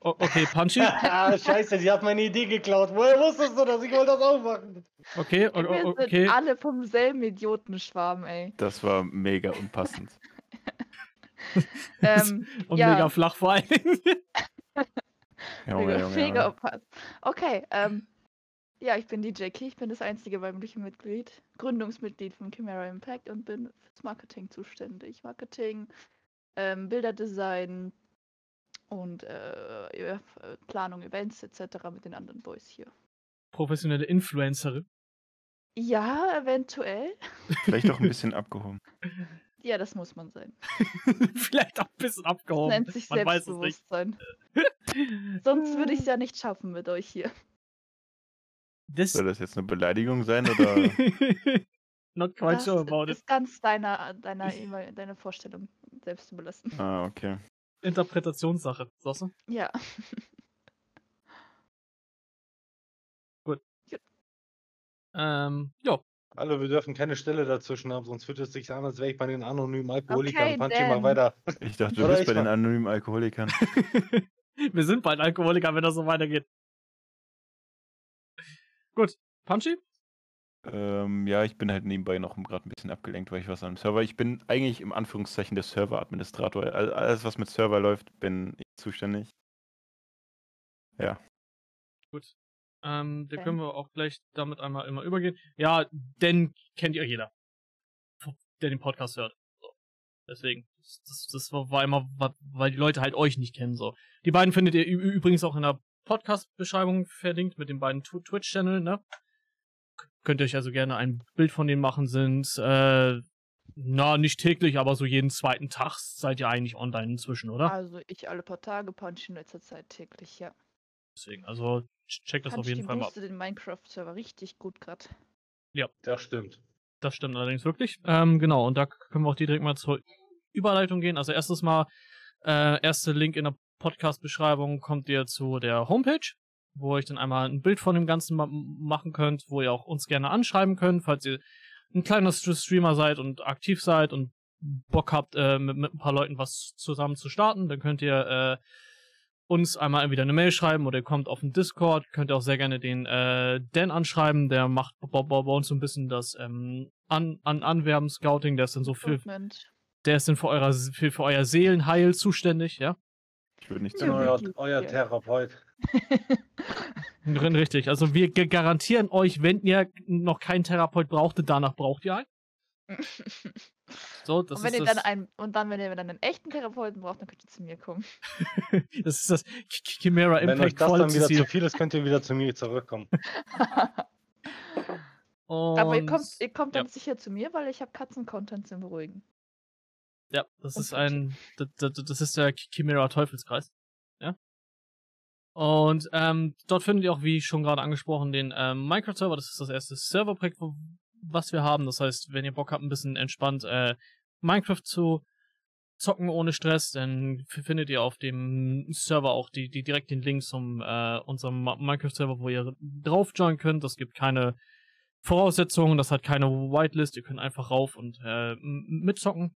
O okay, Punchy. [laughs] Ah, scheiße, die hat meine Idee geklaut. Woher wusstest du das? Ich wollte das auch machen. Okay, o- Wir sind okay. alle vom selben Idiotenschwarm, ey. Das war mega unpassend. [laughs] [laughs] Ähm, Und ja. mega flach vor allen Dingen. Junge, mega, Junge, mega. Okay, ähm, ja, ich bin die Jackie, ich bin das einzige weibliche Mitglied, Gründungsmitglied von Chimera Impact und bin fürs Marketing zuständig. Marketing, ähm, Bilderdesign und äh, Planung, Events etc. mit den anderen Boys hier. Professionelle Influencerin. Ja, eventuell. Vielleicht auch ein bisschen [laughs] abgehoben. Ja, das muss man sein. [laughs] Vielleicht auch ein bisschen Das abgehoben. nennt sich Man weiß es nicht. Selbstbewusstsein. [laughs] Sonst würde ich es ja nicht schaffen mit euch hier. Das Soll das jetzt eine Beleidigung sein oder? [laughs] Not quite Das sure about it. ist ganz deiner, deiner, deiner Vorstellung selbst überlassen. Ah, okay. Interpretationssache, sagst du? Ja. [laughs] Ähm, ja. Hallo, wir dürfen keine Stelle dazwischen haben, sonst fühlt es sich an, als wäre ich bei den anonymen Alkoholikern. Okay, Panchi, mach Dan. weiter. Ich dachte, du Oder bist bei den mach. anonymen Alkoholikern. [laughs] Wir sind bald Alkoholiker, wenn das so weitergeht. Gut. Punchy? Ähm, ja, ich bin halt nebenbei noch gerade ein bisschen abgelenkt, weil ich was am Server. Ich bin eigentlich im Anführungszeichen der Server-Administrator. All- Alles, was mit Server läuft, bin ich zuständig. Ja. Gut. Ähm, da können wir auch gleich damit einmal immer übergehen. Ja, denn kennt ihr jeder, der den Podcast hört. So. Deswegen, das, das, war immer, weil die Leute halt euch nicht kennen. So. Die beiden findet ihr übrigens auch in der Podcast-Beschreibung verlinkt mit den beiden Tw- Twitch-Channel, ne? Könnt ihr euch also gerne ein Bild von denen machen, sind, äh, na, nicht täglich, aber so jeden zweiten Tag seid ihr eigentlich online inzwischen, oder? Also ich alle paar Tage, Punch in letzter Zeit täglich, ja. Deswegen, also ch- checkt das auf Punch, jeden die Fall mal. boostet den Minecraft-Server richtig gut gerade. Das stimmt. Das stimmt allerdings wirklich. Ähm, genau, und da können wir auch direkt mal zur Überleitung gehen. Also erstes Mal, äh, erste Link in der Podcast-Beschreibung kommt ihr zu der Homepage, wo ihr dann einmal ein Bild von dem Ganzen ma machen könnt, wo ihr auch uns gerne anschreiben könnt, falls ihr ein kleiner St- Streamer seid und aktiv seid und Bock habt, äh, mit, mit ein paar Leuten was zusammen zu starten, dann könnt ihr äh, uns einmal entweder eine Mail schreiben oder ihr kommt auf den Discord, könnt ihr auch sehr gerne den äh, Dan anschreiben, der macht bei, bei, uns so ein bisschen das ähm, an, an Anwerben, Scouting, der ist dann so für, Recruitment. der ist dann für, eurer, für, für euer Seelenheil zuständig, ja? Ich würde nicht sagen. euer, euer. Therapeut. [laughs] Richtig. Also wir garantieren euch, wenn ihr noch keinen Therapeut brauchtet, danach braucht ihr einen. [laughs] So, das und wenn ist ihr das, dann einen, und dann, wenn ihr dann einen echten Therapeuten braucht, dann könnt ihr zu mir kommen. [laughs] das ist das Ch- Chimera Wenn euch Impact das dann Quality wieder zu viel ist, könnt ihr wieder zu mir zurückkommen. Aber ihr kommt, ihr kommt ja. dann sicher zu mir, weil ich habe Katzen-Content zum Beruhigen. Ja, das ist ein, das, das, ist der Chimera Teufelskreis. Ja. Und ähm, dort findet ihr auch, wie schon gerade angesprochen, den ähm, Minecraft-Server. Das ist das erste Serverprojekt, was wir haben. Das heißt, wenn ihr Bock habt, ein bisschen entspannt äh, Minecraft zu zocken ohne Stress, dann findet ihr auf dem Server auch die, die direkt den Link zum äh, unserem Minecraft-Server, wo ihr drauf joinen könnt. Das gibt keine Voraussetzungen, das hat keine Whitelist. Ihr könnt einfach rauf und äh, mitzocken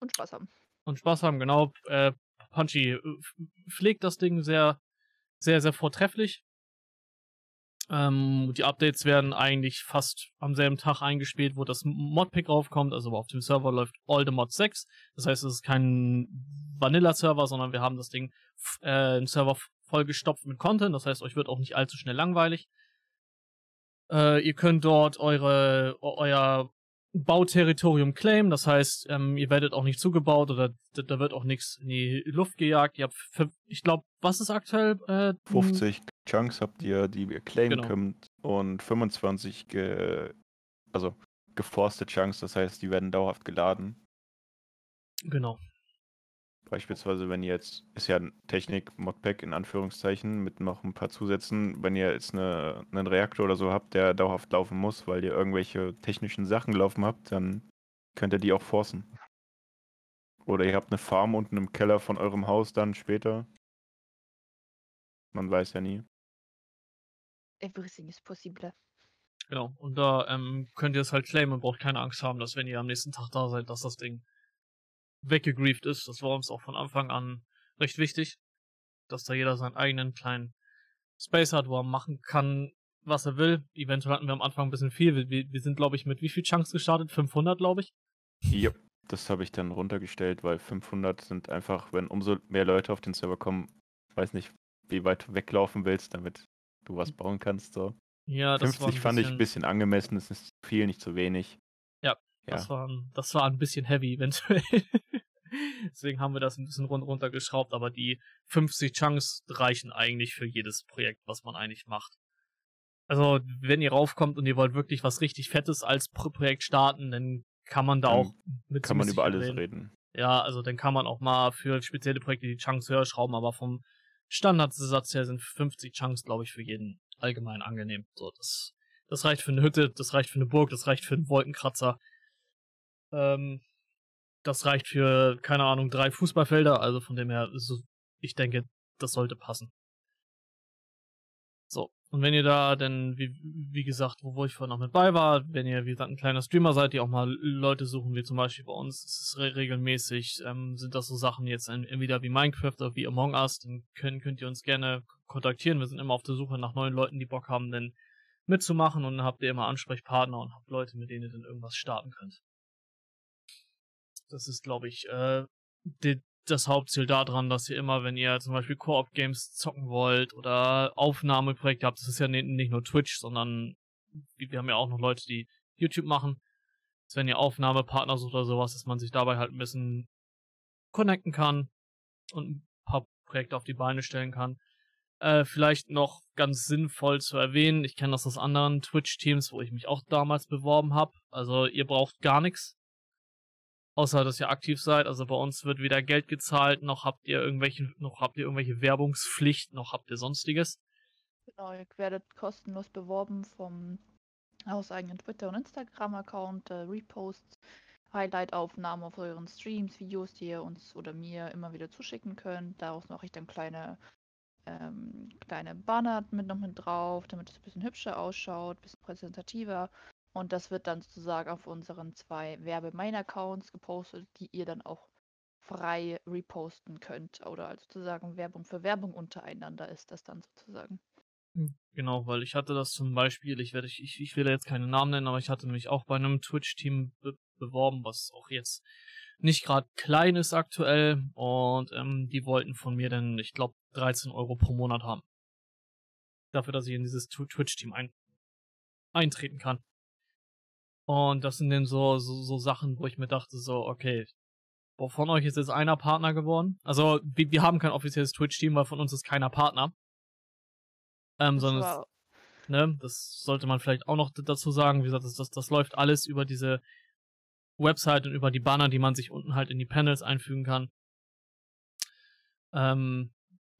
Und Spaß haben. und Spaß haben, genau. Äh, Punchy äh, pflegt das Ding sehr, sehr, sehr vortrefflich. Ähm, die Updates werden eigentlich fast am selben Tag eingespielt, wo das Modpick raufkommt. Also auf dem Server läuft All the Mod 6. Das heißt, es ist kein Vanilla-Server, sondern wir haben das Ding, äh, einen Server vollgestopft mit Content. Das heißt, euch wird auch nicht allzu schnell langweilig. Äh, ihr könnt dort eure, eu- euer Bauterritorium claimen. Das heißt, ähm, ihr werdet auch nicht zugebaut oder da, wird auch nichts in die Luft gejagt. Ihr habt, fünf- ich glaube, was ist aktuell? Äh, 50 Chunks habt ihr, die ihr claimen Genau. könnt und 25 ge also geforste Chunks, das heißt, die werden dauerhaft geladen. Genau. Beispielsweise, wenn ihr jetzt, ist ja ein Technik-Modpack in Anführungszeichen mit noch ein paar Zusätzen, wenn ihr jetzt eine, einen Reaktor oder so habt, der dauerhaft laufen muss, weil ihr irgendwelche technischen Sachen laufen habt, dann könnt ihr die auch forcen. Oder ihr habt eine Farm unten im Keller von eurem Haus dann später. Man weiß ja nie. Everything is possible. Genau. Und da ähm, könnt ihr es halt claimen und braucht keine Angst haben, dass wenn ihr am nächsten Tag da seid, dass das Ding weggegrieft ist. Das war uns auch von Anfang an recht wichtig, dass da jeder seinen eigenen kleinen Space hat, wo er machen kann, was er will. Eventuell hatten wir am Anfang ein bisschen viel. Wir, wir sind, glaube ich, mit wie viel Chunks gestartet? 500, glaube ich. Ja, das habe ich dann runtergestellt, weil 500 sind einfach, wenn umso mehr Leute auf den Server kommen, weiß nicht, wie weit du weglaufen willst, damit du was bauen kannst. So. Ja, das war 50 ein fand ich ein bisschen- bisschen angemessen, es ist zu viel, nicht zu wenig. Ja, Das, war, ein- das war ein bisschen heavy eventuell. [laughs] Deswegen haben wir das ein bisschen runtergeschraubt, aber die 50 Chunks reichen eigentlich für jedes Projekt, was man eigentlich macht. Also, wenn ihr raufkommt und ihr wollt wirklich was richtig Fettes als Pro Projekt starten, dann kann man da Dann auch mit kann man über alles reden. reden. Ja, also dann kann man auch mal für spezielle Projekte die Chunks höher schrauben, aber vom Standardsatz her sind 50 Chunks, glaube ich, für jeden allgemein angenehm. So, das, das reicht für eine Hütte, das reicht für eine Burg, das reicht für einen Wolkenkratzer. Ähm, das reicht für, keine Ahnung, drei Fußballfelder, also von dem her, ist es- ich denke, das sollte passen. So, und wenn ihr da denn, wie, wie gesagt, wo, wo ich vorhin noch mit bei war, wenn ihr, wie gesagt, ein kleiner Streamer seid, die auch mal Leute suchen, wie zum Beispiel bei uns, ist re regelmäßig, ähm, sind das so Sachen jetzt en- entweder wie Minecraft oder wie Among Us, dann können, könnt ihr uns gerne kontaktieren. Wir sind immer auf der Suche nach neuen Leuten, die Bock haben, denn mitzumachen und dann habt ihr immer Ansprechpartner und habt Leute, mit denen ihr dann irgendwas starten könnt. Das ist, glaube ich, äh, die, das Hauptziel daran, dass ihr immer, wenn ihr zum Beispiel Koop-Games zocken wollt oder Aufnahmeprojekte habt, das ist ja ni- nicht nur Twitch, sondern wir wir haben ja auch noch Leute, die YouTube machen, dass wenn ihr Aufnahmepartner sucht oder sowas, dass man sich dabei halt ein bisschen connecten kann und ein paar Projekte auf die Beine stellen kann. Äh, vielleicht noch ganz sinnvoll zu erwähnen, ich kenne das aus anderen Twitch-Teams, wo ich mich auch damals beworben habe. Also ihr braucht gar nichts. Außer dass ihr aktiv seid. Also bei uns wird weder Geld gezahlt, noch habt ihr irgendwelche, noch habt ihr irgendwelche Werbungspflicht, noch habt ihr sonstiges. Genau, ihr werdet kostenlos beworben vom hauseigenen Twitter- und Instagram-Account, äh, Reposts, Highlight-Aufnahmen auf euren Streams, Videos, die ihr uns oder mir immer wieder zuschicken könnt. Daraus mache ich dann kleine, ähm, kleine Banner mit noch mit drauf, damit es ein bisschen hübscher ausschaut, ein bisschen präsentativer. Und das wird dann sozusagen auf unseren zwei Werbe-Main-Accounts gepostet, die ihr dann auch frei reposten könnt. Oder also sozusagen Werbung für Werbung untereinander ist das dann sozusagen. Genau, weil ich hatte das zum Beispiel, ich werde, ich, ich will jetzt keine Namen nennen, aber ich hatte mich auch bei einem Twitch-Team be beworben, was auch jetzt nicht gerade klein ist aktuell. Und ähm, die wollten von mir dann, ich glaube, 13 Euro pro Monat haben. Dafür, dass ich in dieses Tw- Twitch-Team ein eintreten kann. Und das sind dann so, so, so Sachen, wo ich mir dachte, so, okay, boah, von euch ist jetzt einer Partner geworden. Also, wir, wir haben kein offizielles Twitch-Team, weil von uns ist keiner Partner. Ähm, Das sondern es, war ne, das sollte man vielleicht auch noch dazu sagen. Wie gesagt, das, das, das läuft alles über diese Website und über die Banner, die man sich unten halt in die Panels einfügen kann. Ähm,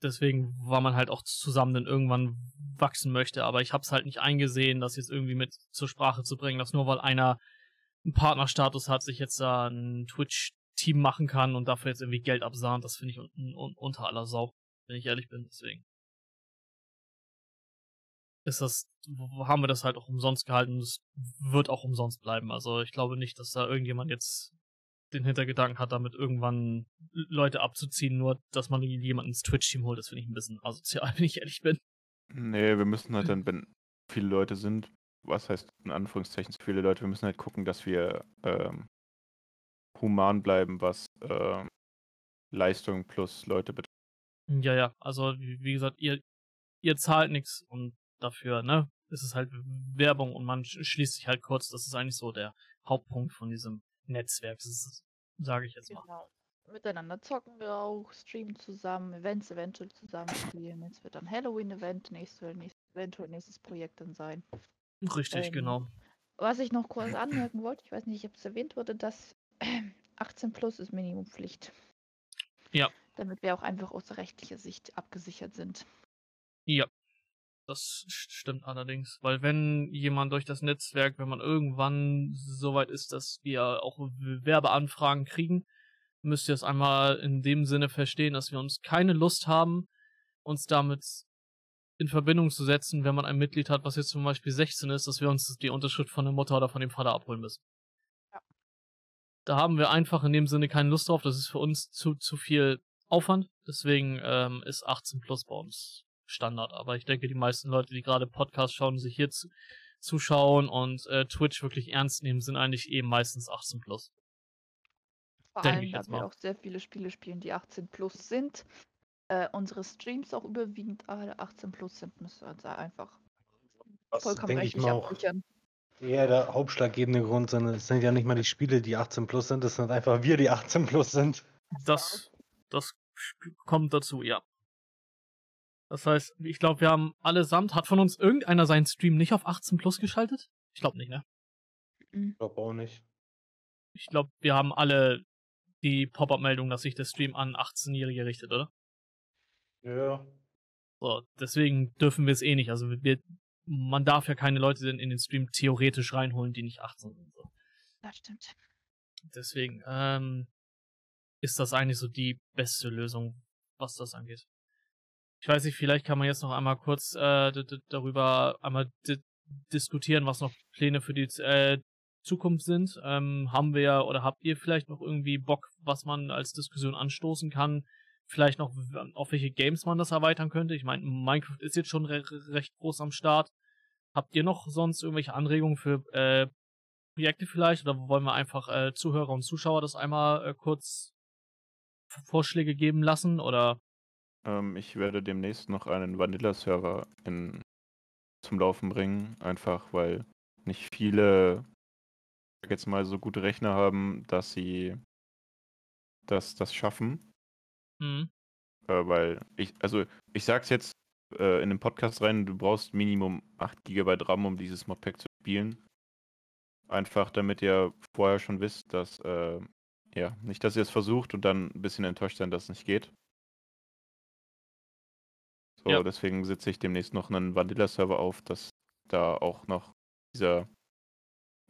deswegen war man halt auch zusammen dann irgendwann wachsen möchte, aber ich habe es halt nicht eingesehen, das jetzt irgendwie mit zur Sprache zu bringen, dass nur weil einer einen Partnerstatus hat, sich jetzt da ein Twitch-Team machen kann und dafür jetzt irgendwie Geld absahnt, das finde ich un un unter aller Sau, wenn ich ehrlich bin, deswegen. Ist das, haben wir das halt auch umsonst gehalten, es wird auch umsonst bleiben. Also ich glaube nicht, dass da irgendjemand jetzt den Hintergedanken hat, damit irgendwann Leute abzuziehen, nur dass man jemanden ins Twitch-Team holt, das finde ich ein bisschen asozial, [laughs] wenn ich ehrlich bin. Nee, wir müssen halt dann, wenn viele Leute sind, was heißt in Anführungszeichen zu viele Leute, wir müssen halt gucken, dass wir ähm, human bleiben, was ähm, Leistung plus Leute betrifft. Ja, ja, also wie, gesagt, ihr, ihr zahlt nichts und dafür, ne, ist es halt Werbung und man schließt sich halt kurz, das ist eigentlich so der Hauptpunkt von diesem Netzwerk, sage ich jetzt mal. Genau. Miteinander zocken wir auch, streamen zusammen, Events eventuell zusammen spielen. Jetzt wird dann Halloween-Event, nächstes, nächstes, eventuell nächstes Projekt dann sein. Richtig, Ähm, genau. Was ich noch kurz anmerken wollte, ich weiß nicht, ob es erwähnt wurde, dass [clears throat] 18 plus ist Minimumpflicht. Ja. Damit wir auch einfach aus rechtlicher Sicht abgesichert sind. Ja. Das st- stimmt allerdings, weil wenn jemand durch das Netzwerk, wenn man irgendwann so weit ist, dass wir auch Werbeanfragen kriegen, müsst ihr es einmal in dem Sinne verstehen, dass wir uns keine Lust haben, uns damit in Verbindung zu setzen, wenn man ein Mitglied hat, was jetzt zum Beispiel 16 ist, dass wir uns die Unterschrift von der Mutter oder von dem Vater abholen müssen. Ja. Da haben wir einfach in dem Sinne keine Lust drauf, das ist für uns zu, zu viel Aufwand, deswegen ähm, ist 18 plus bei uns Standard. Aber ich denke, die meisten Leute, die gerade Podcast schauen, sich hier zu, zuschauen und äh, Twitch wirklich ernst nehmen, sind eigentlich eben meistens 18 plus. Vor Denke allem, da wir auch sehr viele Spiele spielen, die 18 plus sind. Äh, unsere Streams auch überwiegend alle 18 plus sind, müssen wir uns da einfach Was, vollkommen denke ich rechtlich absichern. eher der hauptschlaggebende Grund sind. Es sind ja nicht mal die Spiele, die 18 plus sind, es sind einfach wir, die 18 plus sind. Das, das kommt dazu, ja. Das heißt, ich glaube, wir haben allesamt, hat von uns irgendeiner seinen Stream nicht auf 18 plus geschaltet? Ich glaube nicht, ne? Ich glaube auch nicht. Ich glaube, wir haben alle die Pop-Up-Meldung, dass sich der Stream an 18-Jährige richtet, oder? Ja. So, deswegen dürfen wir es eh nicht. Also wir, man darf ja keine Leute in den Stream theoretisch reinholen, die nicht 18 sind. So. Das stimmt. Deswegen ähm, ist das eigentlich so die beste Lösung, was das angeht. Ich weiß nicht, vielleicht kann man jetzt noch einmal kurz äh, darüber einmal di diskutieren, was noch Pläne für die äh, Zukunft sind. Ähm, haben wir oder habt ihr vielleicht noch irgendwie Bock, was man als Diskussion anstoßen kann? Vielleicht noch, auf welche Games man das erweitern könnte? Ich meine, Minecraft ist jetzt schon re recht groß am Start. Habt ihr noch sonst irgendwelche Anregungen für äh, Projekte vielleicht? Oder wollen wir einfach äh, Zuhörer und Zuschauer das einmal äh, kurz Vorschläge geben lassen? Oder Ähm, ich werde demnächst noch einen Vanilla-Server zum Laufen bringen, einfach weil nicht viele jetzt mal so gute Rechner haben, dass sie das, das schaffen. hm, Äh, weil ich, also ich sag's jetzt äh, in den Podcast rein, du brauchst Minimum 8 GB RAM, um dieses Modpack zu spielen. Einfach damit ihr vorher schon wisst, dass, äh, ja, nicht, dass ihr es versucht und dann ein bisschen enttäuscht sein, dass es nicht geht. So, Ja. deswegen setze ich demnächst noch einen Vanilla-Server auf, dass da auch noch dieser,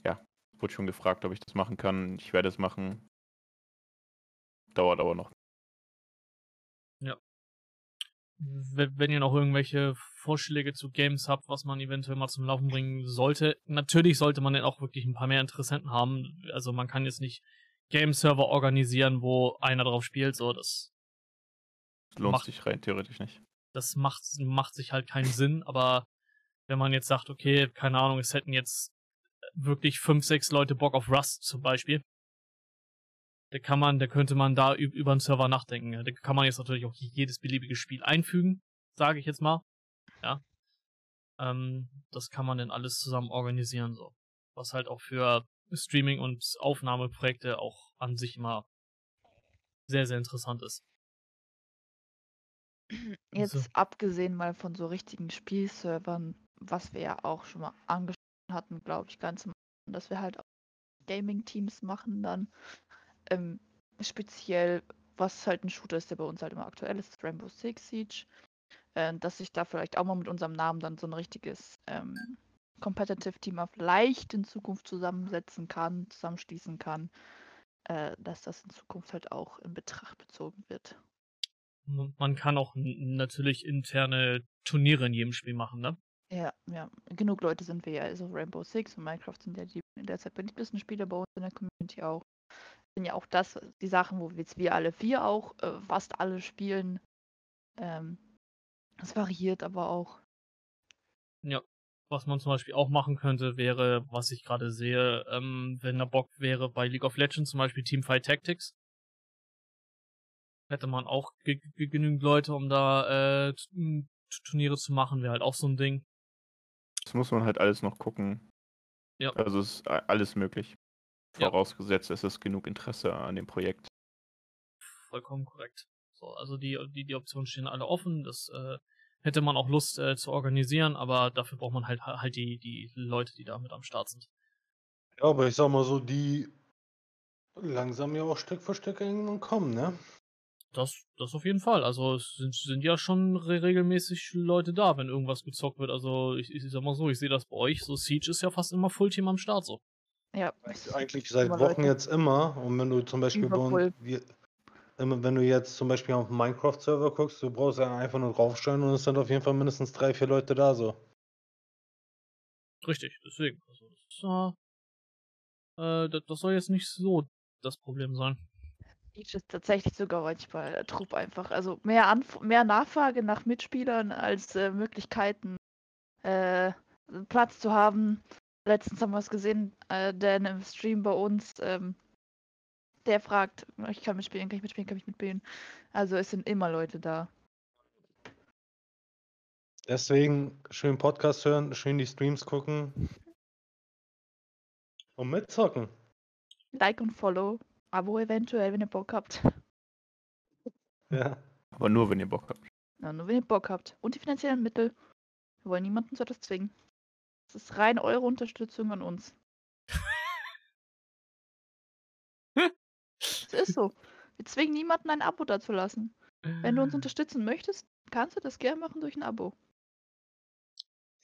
ja, wurde schon gefragt, ob ich das machen kann. Ich werde es machen. Dauert aber noch. w- wenn ihr noch irgendwelche Vorschläge zu Games habt, was man eventuell mal zum Laufen bringen sollte, natürlich sollte man dann auch wirklich ein paar mehr Interessenten haben. Also man kann jetzt nicht Game-Server organisieren, wo einer drauf spielt, so das Lohnt Macht- sich rein theoretisch nicht. Das macht, macht sich halt keinen Sinn, aber wenn man jetzt sagt, okay, keine Ahnung, es hätten jetzt wirklich fünf, sechs Leute Bock auf Rust zum Beispiel, da kann man, da könnte man da üb- über einen Server nachdenken. Da kann man jetzt natürlich auch jedes beliebige Spiel einfügen, sage ich jetzt mal. Ja. Ähm, das kann man dann alles zusammen organisieren, so. Was halt auch für Streaming- und Aufnahmeprojekte auch an sich immer sehr, sehr interessant ist. [clears throat] Jetzt So. abgesehen mal von so richtigen Spielservern, was wir ja auch schon mal angesprochen hatten, glaube ich, ganz am Anfang, dass wir halt auch Gaming-Teams machen dann. Ähm, speziell, was halt ein Shooter ist, der bei uns halt immer aktuell ist, Rainbow Six Siege. Äh, dass ich da vielleicht auch mal mit unserem Namen dann so ein richtiges ähm, Competitive Team vielleicht in Zukunft zusammensetzen kann, zusammenschließen kann, äh, dass das in Zukunft halt auch in Betracht bezogen wird. Man kann auch natürlich interne Turniere in jedem Spiel machen, ne? Ja, ja. Genug Leute sind wir ja. Also Rainbow Six und Minecraft sind ja die in der Zeit beliebtesten Spiele bei uns in der Community auch. Sind ja auch das, die Sachen, wo jetzt wir alle vier auch äh, fast alle spielen. Ähm, es variiert aber auch. Ja. Was man zum Beispiel auch machen könnte, wäre, was ich gerade sehe, ähm, wenn der Bock wäre, bei League of Legends zum Beispiel Teamfight Tactics. Hätte man auch genügend Leute, um da äh, Turniere zu machen, wäre halt auch so ein Ding. Das muss man halt alles noch gucken. Ja. Also es ist alles möglich. Vorausgesetzt, ja. es ist genug Interesse an dem Projekt. Vollkommen korrekt. So, also die, die, die Optionen stehen alle offen. Das äh, hätte man auch Lust äh, zu organisieren, aber dafür braucht man halt halt die, die Leute, die da mit am Start sind. Ja, aber ich sag mal so, die langsam ja auch Stück für Stück kommen, ne? Das, das auf jeden Fall. Also es sind, sind ja schon re regelmäßig Leute da, wenn irgendwas gezockt wird. Also ich, ich sag mal so, ich sehe das bei euch. So Siege ist ja fast immer Fullteam am Start so. Ja. Eigentlich seit Wochen Leute. jetzt immer. Und wenn du zum Beispiel bei uns, wir, wenn du jetzt zum Beispiel auf Minecraft-Server guckst, du brauchst ja einfach nur draufstellen und es sind auf jeden Fall mindestens drei, vier Leute da so. Richtig, deswegen. Also das, äh, das, das soll jetzt nicht so das Problem sein. Beach ist tatsächlich sogar manchmal der Trupp einfach. Also mehr, Anf mehr Nachfrage nach Mitspielern als äh, Möglichkeiten, äh, Platz zu haben. Letztens haben wir es gesehen, äh, der im Stream bei uns, ähm, der fragt, ich kann mitspielen, kann ich mitspielen, kann ich mitspielen. Also es sind immer Leute da. Deswegen schön Podcast hören, schön die Streams gucken und mitzocken. Like und follow. Abo eventuell, wenn ihr Bock habt. Ja. Aber nur, wenn ihr Bock habt. Ja, nur wenn ihr Bock habt. Und die finanziellen Mittel. Wir wollen niemanden zu etwas zwingen. Das ist rein eure Unterstützung an uns. [laughs] Es ist so. Wir zwingen niemanden ein Abo dazulassen. Wenn du uns unterstützen möchtest, kannst du das gerne machen durch ein Abo.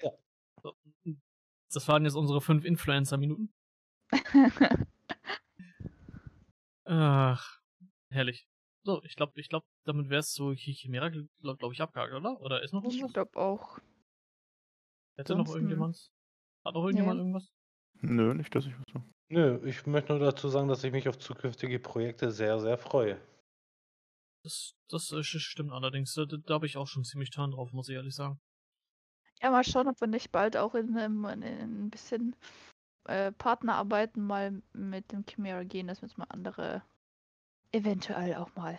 Ja. Das waren jetzt unsere fünf Influencer-Minuten. [laughs] Ach, herrlich. So, ich glaube, ich glaube, damit wäre es so Chimera, glaube glaub ich, abgehakt, oder? Oder ist noch irgendwas? Ich glaube auch. Hätte Sonst noch irgendjemand? Hat noch irgendjemand nee. irgendwas? Nö, nicht, dass ich was so. Nö, ich möchte nur dazu sagen, dass ich mich auf zukünftige Projekte sehr, sehr freue. Das, das stimmt allerdings. Da, da habe ich auch schon ziemlich Turn drauf, muss ich ehrlich sagen. Ja, mal schauen, ob wir nicht bald auch in, in, in ein bisschen äh, Partnerarbeiten mal mit dem Chimera gehen, dass wir uns mal andere, eventuell auch mal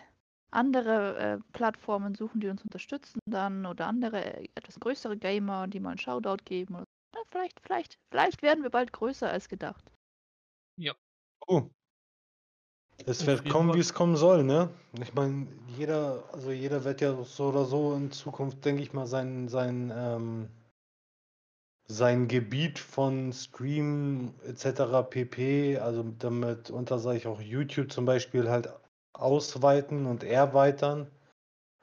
andere äh, Plattformen suchen, die uns unterstützen dann oder andere äh, etwas größere Gamer, die mal einen Shoutout geben. Oder, ja, vielleicht, vielleicht, vielleicht werden wir bald größer als gedacht. Ja. Oh. Es wird kommen, wie es kommen soll, ne? Ich meine, jeder, also jeder wird ja so oder so in Zukunft, denke ich mal, sein, sein ähm, sein Gebiet von Stream etc. pp, also damit unter sage ich auch YouTube zum Beispiel halt ausweiten und erweitern.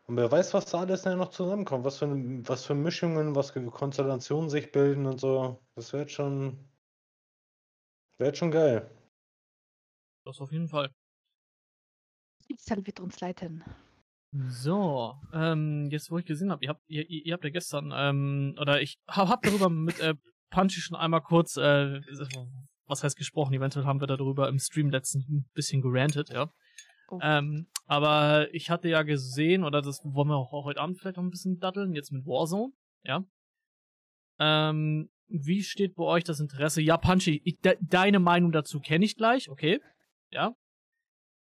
Und wer weiß, was da alles noch zusammenkommt, was für, was für Mischungen, was für Konstellationen sich bilden und so. Das wird schon, wird schon geil. Das auf jeden Fall. Schicksal wird uns leiten. So, ähm, jetzt wo ich gesehen habe, ihr habt, ihr, ihr habt ja gestern, ähm, oder ich hab, hab darüber mit äh, Punchy schon einmal kurz, äh, was heißt gesprochen, eventuell haben wir darüber im Stream letztens ein bisschen gerantet, ja. Oh. Ähm, aber ich hatte ja gesehen, oder das wollen wir auch heute Abend vielleicht noch ein bisschen datteln, jetzt mit Warzone, ja. Ähm, wie steht bei euch das Interesse? Ja, Punchy, ich, de deine Meinung dazu kenne ich gleich, okay. Ja.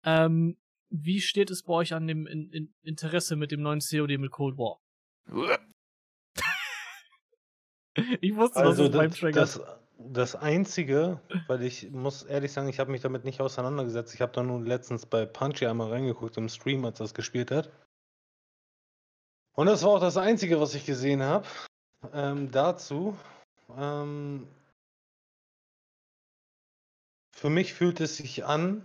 Ähm, wie steht es bei euch an dem in, in Interesse mit dem neuen COD mit Cold War? [laughs] ich wusste, also das ist beim Das, das Einzige, weil ich muss ehrlich sagen, ich habe mich damit nicht auseinandergesetzt. Ich habe da nun letztens bei Punchy einmal reingeguckt im Stream, als das gespielt hat. Und das war auch das Einzige, was ich gesehen habe. Ähm, dazu. Ähm, für mich fühlt es sich an.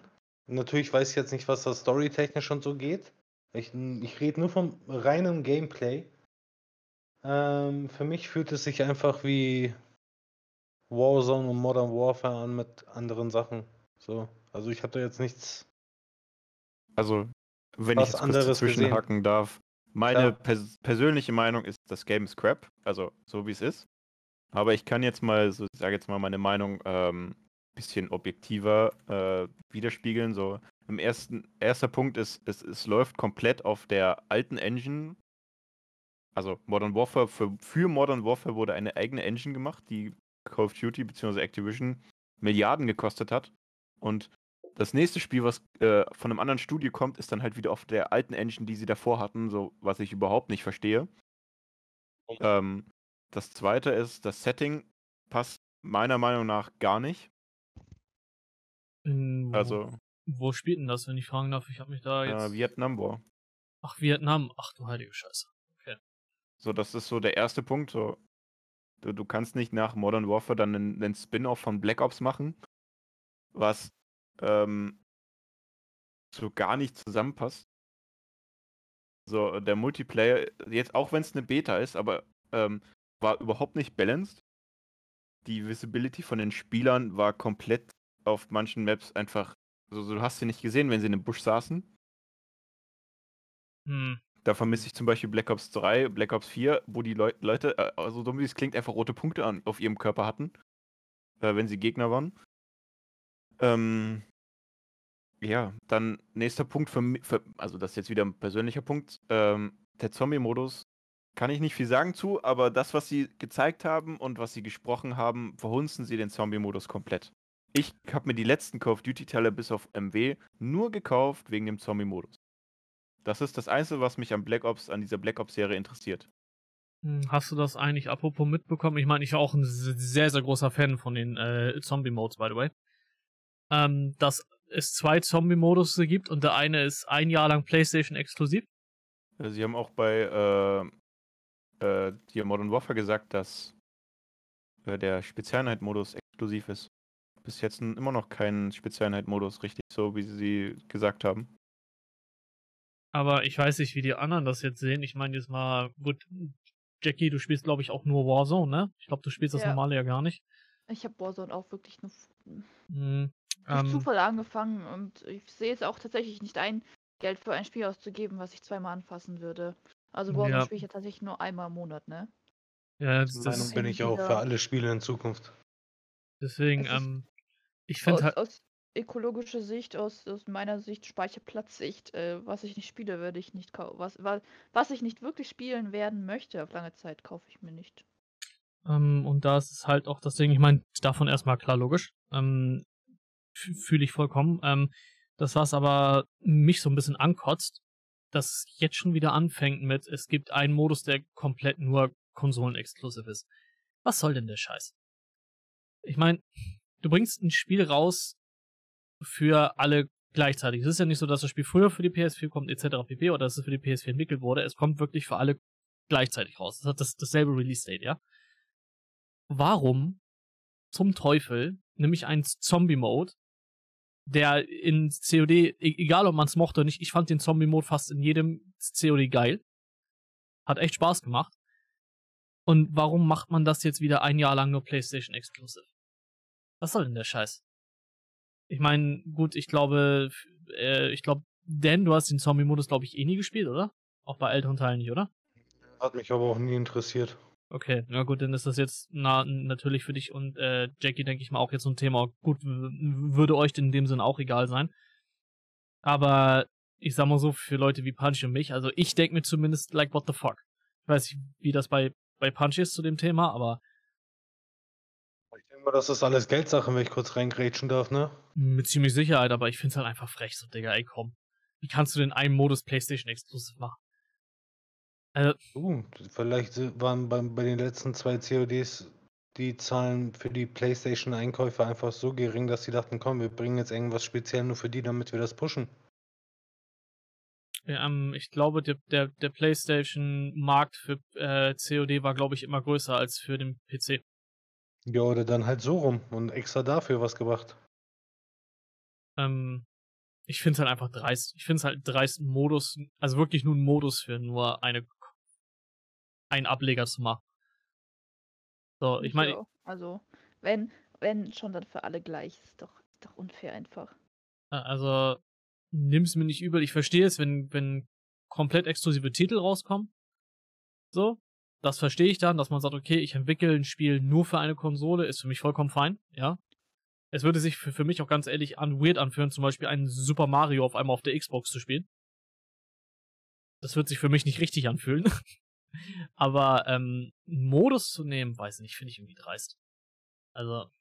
Natürlich weiß ich jetzt nicht, was da storytechnisch und so geht. Ich, ich rede nur vom reinen Gameplay. Ähm, für mich fühlt es sich einfach wie Warzone und Modern Warfare an mit anderen Sachen. So, also ich habe da jetzt nichts. Also, wenn ich jetzt anderes zwischenhacken darf, meine Klar. pers persönliche Meinung ist, das Game ist crap, also so wie es ist. Aber ich kann jetzt mal, so, ich sage jetzt mal meine Meinung, ähm, bisschen objektiver äh, widerspiegeln. So, im ersten, erster Punkt ist, es, es läuft komplett auf der alten Engine. Also Modern Warfare, für, für Modern Warfare wurde eine eigene Engine gemacht, die Call of Duty bzw. Activision Milliarden gekostet hat. Und das nächste Spiel, was äh, von einem anderen Studio kommt, ist dann halt wieder auf der alten Engine, die sie davor hatten, so was ich überhaupt nicht verstehe. Ähm, das zweite ist, das Setting passt meiner Meinung nach gar nicht. In, wo, Also wo spielt denn das, wenn ich fragen darf? Ich habe mich da jetzt. äh, Vietnam War. Ach, Vietnam. Ach du heilige Scheiße. So, das ist so der erste Punkt. So, du, du kannst nicht nach Modern Warfare dann einen, einen Spin-off von Black Ops machen, was ähm, so gar nicht zusammenpasst. So, der Multiplayer, jetzt auch wenn es eine Beta ist, aber ähm, war überhaupt nicht balanced. Die Visibility von den Spielern war komplett auf manchen Maps einfach. So, so, du hast sie nicht gesehen, wenn sie in einem Busch saßen. Hm. Da vermisse ich zum Beispiel Black Ops 3, Black Ops 4, wo die Leu Leute, äh, also dumm wie es klingt, einfach rote Punkte an, auf ihrem Körper hatten, äh, wenn sie Gegner waren. Ähm, ja, dann nächster Punkt für, für also das ist jetzt wieder ein persönlicher Punkt. Ähm, der Zombie-Modus kann ich nicht viel sagen zu, aber das, was sie gezeigt haben und was sie gesprochen haben, verhunzen sie den Zombie-Modus komplett. Ich habe mir die letzten Call of Duty-Teile bis auf MW nur gekauft wegen dem Zombie-Modus. Das ist das Einzige, was mich an Black Ops, an dieser Black Ops-Serie interessiert. Hm, Hast du das eigentlich apropos mitbekommen? Ich meine, ich war auch ein se- sehr, sehr großer Fan von den äh, Zombie-Modes, by the way. Ähm, dass es zwei Zombie-Modus gibt und der eine ist ein Jahr lang PlayStation exklusiv. Äh, Sie haben auch bei äh, äh, Modern Warfare gesagt, dass äh, der Spezialeinheit-Modus exklusiv ist. Bis jetzt immer noch kein Spezialeinheit-Modus, richtig so, wie Sie gesagt haben. Aber ich weiß nicht, wie die anderen das jetzt sehen. Ich meine, jetzt mal, gut, Jackie, du spielst, glaube ich, auch nur Warzone, ne? Ich glaube, du spielst das Ja. normale ja gar nicht. Ich habe Warzone auch wirklich nur f- Hm, durch ähm, Zufall angefangen und ich sehe jetzt auch tatsächlich nicht ein, Geld für ein Spiel auszugeben, was ich zweimal anfassen würde. Also Warzone Ja. spiele ich ja tatsächlich nur einmal im Monat, ne? ja, das, Meinung das, bin ich auch für alle Spiele in Zukunft. deswegen, Es ähm, ich finde Aus, halt, aus ökologischer Sicht, aus, aus meiner Sicht, Speicherplatzsicht, äh, was ich nicht spiele, würde ich nicht kaufen. Was, was, was ich nicht wirklich spielen werden möchte auf lange Zeit, kaufe ich mir nicht. Ähm, und da ist es halt auch das Ding, ich meine, davon erstmal klar logisch. Ähm, Fühle ich vollkommen. Ähm, das, was aber mich so ein bisschen ankotzt, dass es jetzt schon wieder anfängt mit, es gibt einen Modus, der komplett nur Konsolen-exklusiv ist. Was soll denn der Scheiß? Ich meine, du bringst ein Spiel raus für alle gleichzeitig. Es ist ja nicht so, dass das Spiel früher für die PS4 kommt, etc. pp. oder dass es für die PS4 entwickelt wurde. Es kommt wirklich für alle gleichzeitig raus. Es hat das, dasselbe Release-Date, ja? warum zum Teufel nehme ich einen Zombie-Mode, der in COD, e- egal ob man es mochte oder nicht, ich fand den Zombie-Mode fast in jedem COD geil. Hat echt Spaß gemacht. Und warum macht man das jetzt wieder ein Jahr lang nur PlayStation Exclusive? Was soll denn der Scheiß? Ich meine, gut, ich glaube, äh, ich glaube, Dan, du hast den Zombie-Modus, glaube ich, eh nie gespielt, oder? Auch bei älteren Teilen nicht, oder? Hat mich aber auch nie interessiert. Okay, na gut, dann ist das jetzt na, natürlich für dich und äh, Jackie, denke ich mal, auch jetzt so ein Thema. Gut, würde euch in dem Sinne auch egal sein. Aber ich sag mal so, für Leute wie Punch und mich, also ich denke mir zumindest, like, what the fuck. Ich weiß nicht, wie das bei, bei Punch ist zu dem Thema, aber Denke mal, das ist alles Geldsache, wenn ich kurz reingrätschen darf, ne? mit ziemlich Sicherheit, aber ich find's halt einfach frech, so, Digga, ey, komm. Wie kannst du denn einen Modus PlayStation Exclusive machen? Also, Uh, vielleicht waren beim, bei den letzten zwei CODs die Zahlen für die PlayStation-Einkäufe einfach so gering, dass sie dachten, komm, wir bringen jetzt irgendwas speziell nur für die, damit wir das pushen. Ja, ähm, ich glaube, der, der, der PlayStation-Markt für äh, COD war, glaube ich, immer größer als für den PC. Ja, oder dann halt so rum und extra dafür was gemacht. Ähm, ich finde es halt einfach dreist. Ich finde es halt dreist, einen Modus, also wirklich nur einen Modus für nur eine, einen Ableger zu machen. So, ich meine, So, also, wenn, wenn schon dann für alle gleich. Ist doch, ist doch unfair einfach. Äh, Also, nimm's mir nicht übel. Ich verstehe es, wenn, wenn komplett exklusive Titel rauskommen. So. Das verstehe ich dann, dass man sagt, okay, ich entwickle ein Spiel nur für eine Konsole, ist für mich vollkommen fein, ja. Es würde sich für, für mich auch ganz ehrlich an weird anfühlen, zum Beispiel einen Super Mario auf einmal auf der Xbox zu spielen. Das wird sich für mich nicht richtig anfühlen. [laughs] Aber ähm, Modus zu nehmen, weiß nicht, finde ich irgendwie dreist. Also,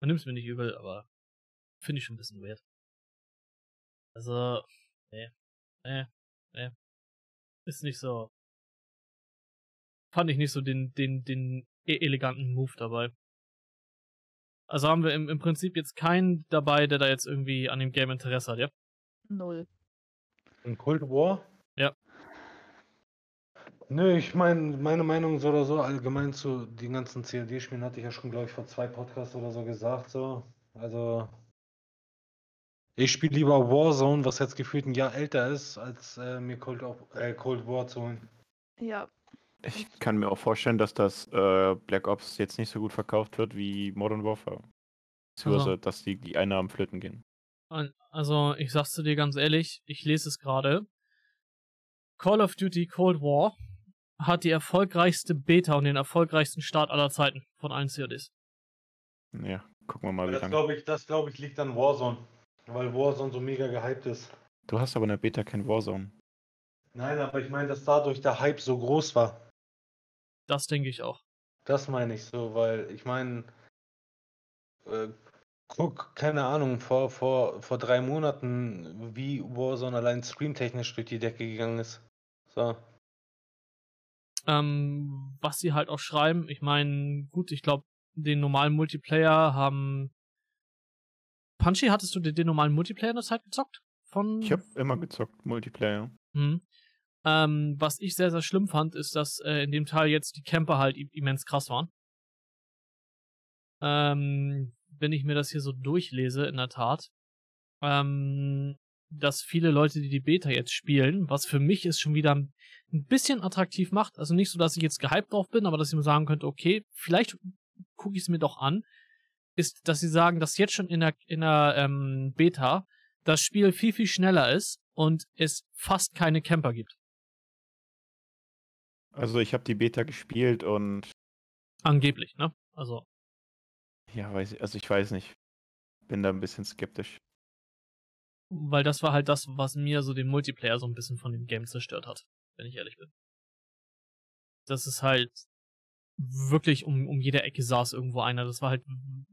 man nimmt es mir nicht übel, aber finde ich schon ein bisschen weird. Also, nee, nee, nee. Ist nicht so. Fand ich nicht so den, den, den e- eleganten Move dabei. Also haben wir im, im Prinzip jetzt keinen dabei, der da jetzt irgendwie an dem Game Interesse hat, ja? Null. In Cold War? Ja. Nö, ich meine, meine Meinung so oder so allgemein zu den ganzen CLD-Spielen hatte ich ja schon, glaube ich, vor zwei Podcasts oder so gesagt. So. Also, ich spiele lieber Warzone, was jetzt gefühlt ein Jahr älter ist, als äh, mir Cold, äh, Cold War zu holen. Ja, Ich kann mir auch vorstellen, dass das äh, Black Ops jetzt nicht so gut verkauft wird wie Modern Warfare. Beziehungsweise, Also. dass die, die Einnahmen flöten gehen. Also, ich sag's dir ganz ehrlich, ich lese es gerade. Call of Duty Cold War hat die erfolgreichste Beta und den erfolgreichsten Start aller Zeiten von allen CODs. Ja, gucken wir mal, wie Das glaube ich, das glaube ich liegt an Warzone, weil Warzone so mega gehypt ist. Du hast aber in der Beta kein Warzone. Nein, aber ich meine, dass dadurch der Hype so groß war. Das denke ich auch. Das meine ich so, weil ich meine, äh, guck, keine Ahnung, vor, vor, vor drei Monaten, wie Warzone allein streamtechnisch durch die Decke gegangen ist. So. Ähm, was sie halt auch schreiben, ich meine, gut, ich glaube, den normalen Multiplayer haben. Punchy, hattest du den, den normalen Multiplayer in der Zeit gezockt? Von. Ich habe immer gezockt, Multiplayer. Mhm. Ähm, was ich sehr, sehr schlimm fand, ist, dass äh, in dem Teil jetzt die Camper halt immens krass waren. Ähm, wenn ich mir das hier so durchlese, in der Tat, ähm, dass viele Leute, die die Beta jetzt spielen, was für mich ist schon wieder ein ein bisschen attraktiv macht, also nicht so, dass ich jetzt gehypt drauf bin, aber dass ich mir sagen könnte, okay, vielleicht gucke ich es mir doch an, ist, dass sie sagen, dass jetzt schon in der, in der ähm, Beta das Spiel viel, viel schneller ist und es fast keine Camper gibt. Also ich habe die Beta gespielt und Angeblich, ne? Also, ja, weiß ich, also ich weiß nicht. Bin da ein bisschen skeptisch. weil das war halt das, was mir so den Multiplayer so ein bisschen von dem Game zerstört hat, wenn ich ehrlich bin. Das ist halt wirklich um, um jede Ecke saß irgendwo einer. Das war halt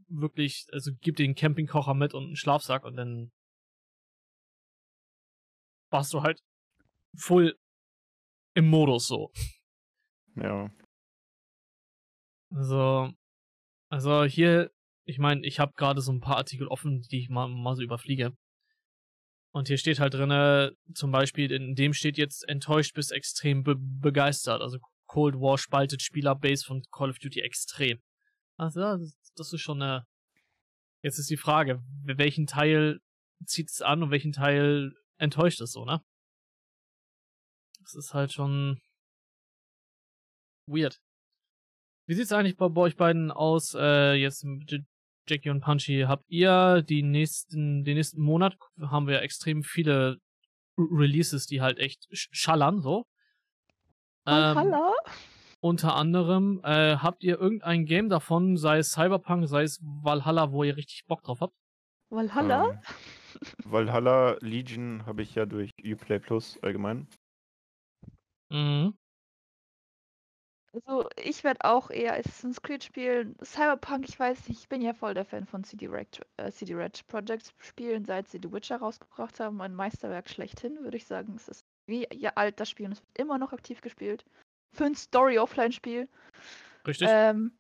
wirklich, also gib den Campingkocher mit und einen Schlafsack und dann warst du halt voll im Modus so. Ja. Also, also hier, ich meine, ich habe gerade so ein paar Artikel offen, die ich mal, mal so überfliege. Und hier steht halt drinne, zum Beispiel, in dem steht jetzt enttäuscht bis extrem be begeistert. Also Cold War spaltet Spielerbase von Call of Duty extrem. Also das, das ist schon eine. Jetzt ist die Frage, welchen Teil zieht es an und welchen Teil enttäuscht es so, ne? Das ist halt schon weird. Wie sieht's eigentlich bei, bei euch beiden aus, äh, jetzt mit Jackie und Punchy? Habt ihr die nächsten, den nächsten Monat haben wir extrem viele Releases, die halt echt sch schallern, so. Ähm, Valhalla? unter anderem, äh, habt ihr irgendein Game davon, sei es Cyberpunk, sei es Valhalla, wo ihr richtig Bock drauf habt? Valhalla? Ähm, Valhalla Legion habe ich ja durch Uplay Plus allgemein. Mhm. Also, ich werde auch eher Assassin's Creed spielen. Cyberpunk, ich weiß nicht, ich bin ja voll der Fan von CD Red, äh, CD Red Projects spielen, seit sie The Witcher rausgebracht haben. Ein Meisterwerk schlechthin, würde ich sagen. Es ist wie ja, alt das Spiel und es wird immer noch aktiv gespielt. Für ein Story-Offline-Spiel. Richtig? Ähm,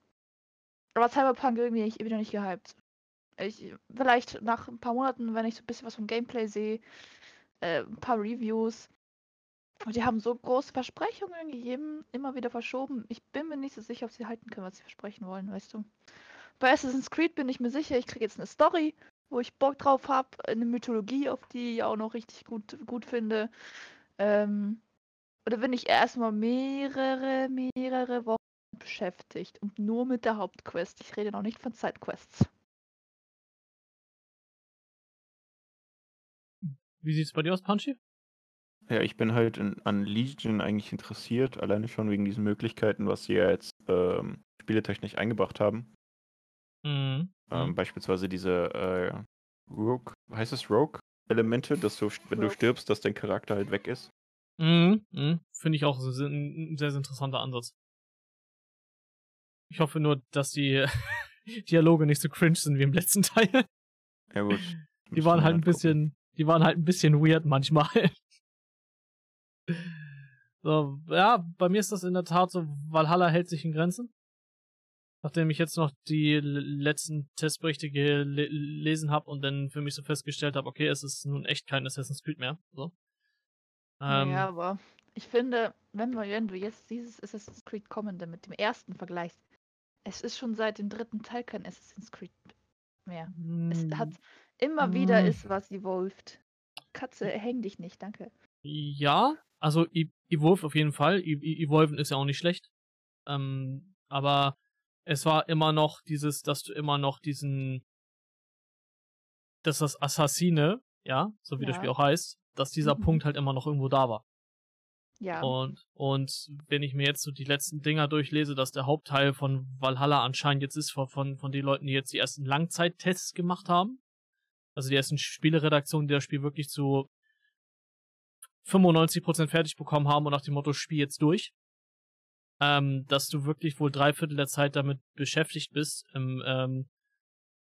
aber Cyberpunk irgendwie ich bin noch nicht gehypt. Ich, vielleicht nach ein paar Monaten, wenn ich so ein bisschen was vom Gameplay sehe, äh, ein paar Reviews. Und die haben so große Versprechungen gegeben, immer wieder verschoben. Ich bin mir nicht so sicher, ob sie halten können, was sie versprechen wollen, weißt du. Bei Assassin's Creed bin ich mir sicher, ich kriege jetzt eine Story, wo ich Bock drauf habe, eine Mythologie, auf die ich auch noch richtig gut, gut finde. Ähm, oder bin ich erstmal mehrere, mehrere Wochen beschäftigt und nur mit der Hauptquest. Ich rede noch nicht von Sidequests. Wie sieht's bei dir aus, Punchy? Ja, ich bin halt in, an Legion eigentlich interessiert, alleine schon wegen diesen Möglichkeiten, was sie ja jetzt ähm, spieletechnisch eingebracht haben. Mhm. Ähm, Mhm. beispielsweise diese äh, Rogue, heißt es Rogue-Elemente, dass du, wenn du Rogue. stirbst, dass dein Charakter halt weg ist. Mhm. Mhm. Finde ich auch ein ein sehr, sehr interessanter Ansatz. Ich hoffe nur, dass die [laughs] Dialoge nicht so cringe sind wie im letzten [laughs] Teil. Ja gut. Die waren halt ein gucken. bisschen, die waren halt ein bisschen weird manchmal. So, ja, bei mir ist das in der Tat so, Valhalla hält sich in Grenzen. Nachdem ich jetzt noch die letzten Testberichte gelesen habe und dann für mich so festgestellt habe, okay, es ist nun echt kein Assassin's Creed mehr. So. Ähm, ja, aber ich finde, wenn, wir, wenn du jetzt dieses Assassin's Creed kommende mit dem ersten vergleichst, es ist schon seit dem dritten Teil kein Assassin's Creed mehr. Es mm, hat immer wieder Mm. ist was evolved. Katze, häng dich nicht, danke. Ja, also Evolve auf jeden Fall. Evolven ist ja auch nicht schlecht. Ähm, aber es war immer noch dieses, dass du immer noch diesen, dass das Assassine, ja, so wie das Ja. Spiel auch heißt, dass dieser Mhm. Punkt halt immer noch irgendwo da war. Ja. Und, und wenn ich mir jetzt so die letzten Dinger durchlese, dass der Hauptteil von Valhalla anscheinend jetzt ist, von, von, von den Leuten, die jetzt die ersten Langzeittests gemacht haben, also die ersten Spieleredaktionen, die das Spiel wirklich zu 95% fertig bekommen haben und nach dem Motto, Spiel jetzt durch, ähm, dass du wirklich wohl drei Viertel der Zeit damit beschäftigt bist, im ähm,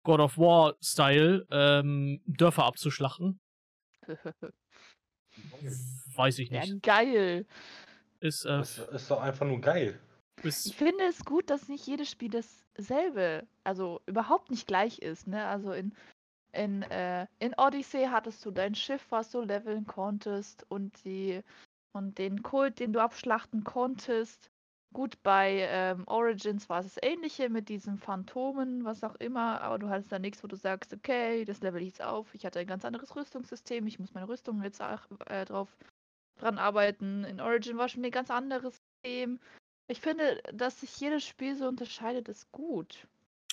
God of War-Style ähm, Dörfer abzuschlachten. [laughs] Weiß ich ja, nicht. geil. Ist, äh, Das ist doch einfach nur geil. Ich ist finde es gut, dass nicht jedes Spiel dasselbe, also überhaupt nicht gleich ist, ne? Also in, in, äh, in Odyssey hattest du dein Schiff, was du leveln konntest und die und den Kult, den du abschlachten konntest. Gut, bei ähm, Origins war es das ähnliche mit diesen Phantomen, was auch immer, aber du hattest da nichts, wo du sagst, okay, das level ich jetzt auf. Ich hatte ein ganz anderes Rüstungssystem, ich muss meine Rüstung jetzt auch, äh, drauf dran arbeiten. In Origin war schon ein ganz anderes System. Ich finde, dass sich jedes Spiel so unterscheidet, ist gut.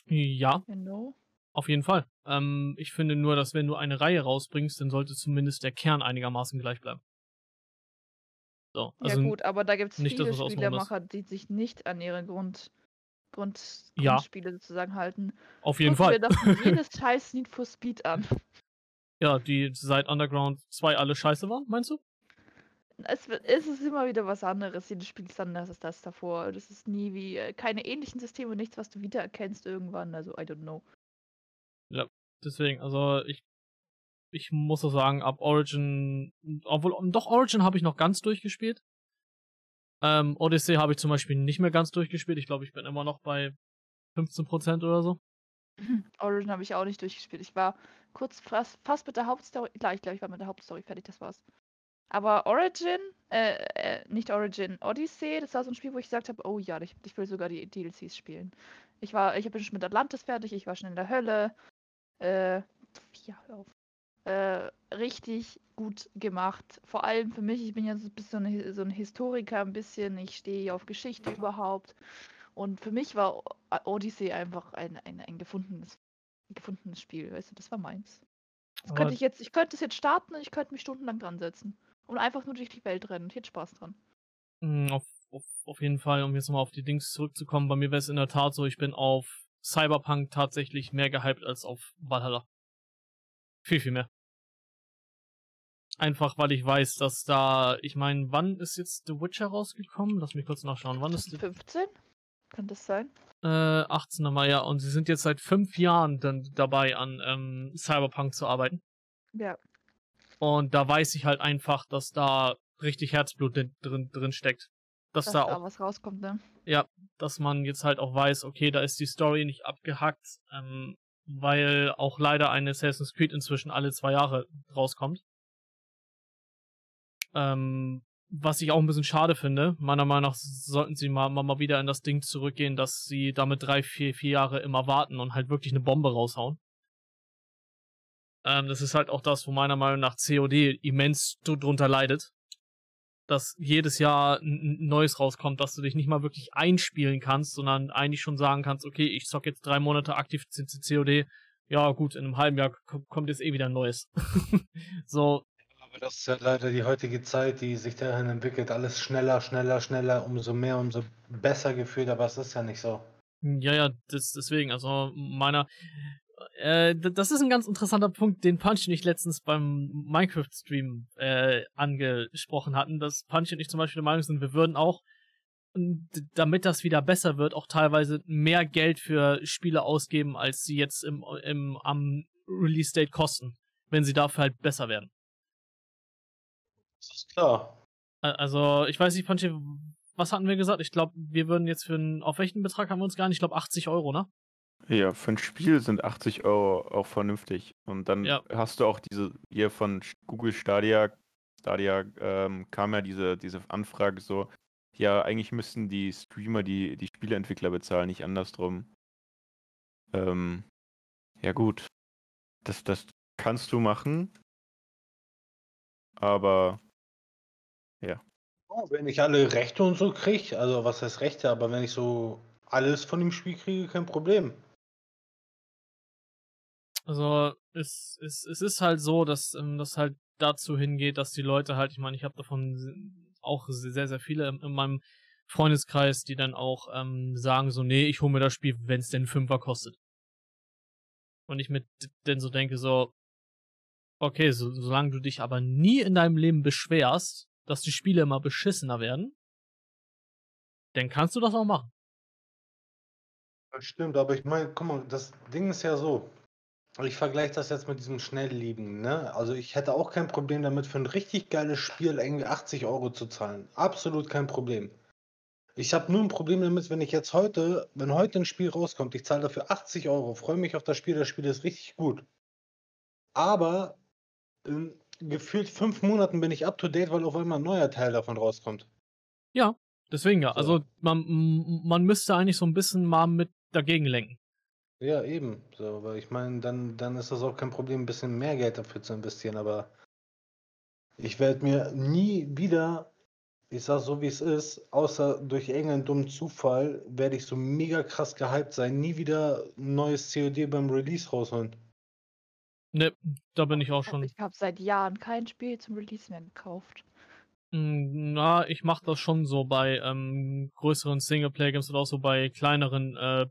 ja, You know? Auf jeden Fall. Ähm, ich finde nur, dass wenn du eine Reihe rausbringst, dann sollte zumindest der Kern einigermaßen gleich bleiben. So, also ja gut, aber da gibt es nicht das, viele ist. Spielemacher, die sich nicht an ihre Grund, Grund, Ja. Grundspiele sozusagen halten. auf jeden Fall. dir doch [laughs] jedes scheiß Need for Speed an. Ja, die seit Underground 2 alle scheiße waren, meinst du? Es, es ist immer wieder was anderes. Jedes Spiel ist anders als das davor. Das ist nie wie äh, keine ähnlichen Systeme, nichts, was du wiedererkennst irgendwann. Also, I don't know. Deswegen, also ich ich muss so sagen, ab Origin, obwohl, doch Origin habe ich noch ganz durchgespielt. Ähm, Odyssey habe ich zum Beispiel nicht mehr ganz durchgespielt. Ich glaube, ich bin immer noch bei 15% oder so. [clears throat] Origin habe ich auch nicht durchgespielt. Ich war kurz fast, fast mit der Hauptstory. Klar, ich glaube, ich war mit der Hauptstory fertig, das war's. Aber Origin, äh, äh, nicht Origin, Odyssey, das war so ein Spiel, wo ich gesagt habe, oh ja, ich, ich will sogar die DLCs spielen. Ich war, ich bin schon mit Atlantis fertig, ich war schon in der Hölle. Äh, ja, hör auf. Äh, richtig gut gemacht. Vor allem für mich, ich bin ja so ein bisschen so ein, Historiker, ein bisschen, ich stehe auf Geschichte überhaupt. Und für mich war Odyssey einfach ein, ein, ein gefundenes, ein gefundenes Spiel, weißt du, das war meins. Das könnte ich jetzt, ich könnte es jetzt starten und ich könnte mich stundenlang dran setzen. Und einfach nur durch die Welt rennen. Ich hätte Spaß dran. Mm, Auf, auf, auf jeden Fall, um jetzt nochmal auf die Dings zurückzukommen, bei mir wäre es in der Tat so, ich bin auf Cyberpunk tatsächlich mehr gehypt als auf Valhalla. Viel, viel mehr. Einfach weil ich weiß, dass da, ich meine, wann ist jetzt The Witcher rausgekommen? Lass mich kurz nachschauen. Wann ist die, 15? Kann das sein? äh, 18. Mai, ja, und sie sind jetzt seit fünf Jahren dann dabei, an ähm, Cyberpunk zu arbeiten. Ja. Und da weiß ich halt einfach, dass da richtig Herzblut drin, drin, drin steckt. Dass Dass da da auch was rauskommt, ne? dass man jetzt halt auch weiß, okay, da ist die Story nicht abgehackt, ähm, weil auch leider ein Assassin's Creed inzwischen alle zwei Jahre rauskommt. Ähm, was ich auch ein bisschen schade finde. Meiner Meinung nach sollten sie mal, mal, mal wieder in das Ding zurückgehen, dass sie damit drei, vier, vier Jahre immer warten und halt wirklich eine Bombe raushauen. Ähm, das ist halt auch das, wo meiner Meinung nach COD immens drunter leidet. Dass jedes Jahr ein neues rauskommt, dass du dich nicht mal wirklich einspielen kannst, sondern eigentlich schon sagen kannst, okay, ich zock jetzt drei Monate aktiv COD. Ja, gut, in einem halben Jahr kommt jetzt eh wieder ein neues. [laughs] so. Aber das ist ja leider die heutige Zeit, die sich dahin entwickelt. Alles schneller, schneller, schneller, umso mehr, umso besser gefühlt, aber es ist ja nicht so. Ja, ja, das, deswegen, also meiner, äh, das ist ein ganz interessanter Punkt, den Punch und ich letztens beim Minecraft-Stream äh, angesprochen hatten, dass Punch und ich zum Beispiel der Meinung sind, wir würden auch, damit das wieder besser wird, auch teilweise mehr Geld für Spiele ausgeben, als sie jetzt im, im, am Release-Date kosten, wenn sie dafür halt besser werden. Das ist klar. Also, ich weiß nicht, Punch, was hatten wir gesagt? Ich glaube, wir würden jetzt für einen, auf welchen Betrag haben wir uns gar nicht? Ich glaube 80 Euro, ne? Ja, für ein Spiel sind 80 Euro auch vernünftig. Und dann Ja. hast du auch diese, hier von Google Stadia, Stadia ähm, kam ja diese, diese Anfrage so, ja, eigentlich müssten die Streamer die, die Spieleentwickler bezahlen, nicht andersrum. Ähm, ja gut, das, das kannst du machen, aber Ja, wenn ich alle Rechte und so kriege, also was heißt Rechte, aber wenn ich so alles von dem Spiel kriege, kein Problem. Also es, es, es ist halt so, dass ähm, das halt dazu hingeht, dass die Leute halt, ich meine, ich habe davon auch sehr, sehr viele in, in meinem Freundeskreis, die dann auch ähm, sagen so, nee, ich hole mir das Spiel, wenn es denn Fünfer kostet. Und ich mit d- denn so denke so, okay, so, solange du dich aber nie in deinem Leben beschwerst, dass die Spiele immer beschissener werden, dann kannst du das auch machen. Das stimmt, aber ich meine, guck mal, das Ding ist ja so. Ich vergleiche das jetzt mit diesem Schnelllieben, ne? Also ich hätte auch kein Problem damit, für ein richtig geiles Spiel irgendwie 80 Euro zu zahlen. Absolut kein Problem. Ich habe nur ein Problem damit, wenn ich jetzt heute, wenn heute ein Spiel rauskommt, ich zahle dafür 80 Euro, freue mich auf das Spiel, das Spiel ist richtig gut. Aber in gefühlt fünf Monaten bin ich up to date, weil auf einmal ein neuer Teil davon rauskommt. Ja, deswegen ja. So. Also man, man müsste eigentlich so ein bisschen mal mit dagegen lenken. Ja, eben. So, weil ich meine, dann, dann ist das auch kein Problem, ein bisschen mehr Geld dafür zu investieren, aber ich werde mir nie wieder, ich sag so wie es ist, außer durch irgendeinen dummen Zufall, werde ich so mega krass gehypt sein, nie wieder ein neues COD beim Release rausholen. Ne, da bin ich auch schon. Ich habe seit Jahren kein Spiel zum Release mehr gekauft. Mm, Na, ich mach das schon so bei ähm, größeren Singleplayer-Games oder auch so bei kleineren äh,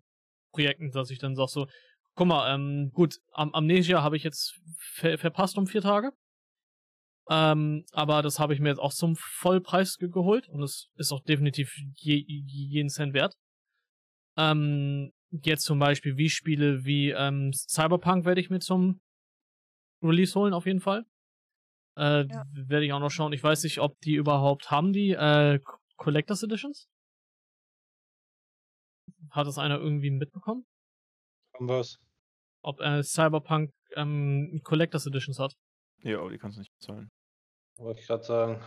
Projekten, dass ich dann sag so, guck mal, ähm, gut, Am Amnesia habe ich jetzt ver verpasst um vier Tage. Ähm, aber das habe ich mir jetzt auch zum Vollpreis ge geholt und es ist auch definitiv je jeden Cent wert. Ähm, jetzt zum Beispiel wie Spiele wie ähm, Cyberpunk werde ich mir zum Release holen auf jeden Fall. Äh, Ja. Werde ich auch noch schauen. Ich weiß nicht, ob die überhaupt haben, die äh, Co- Collectors Editions. Hat das einer irgendwie mitbekommen? Und was? Ob äh, Cyberpunk ähm, Collectors Editions hat? ja, aber die kannst du nicht bezahlen. Wollte ich gerade sagen.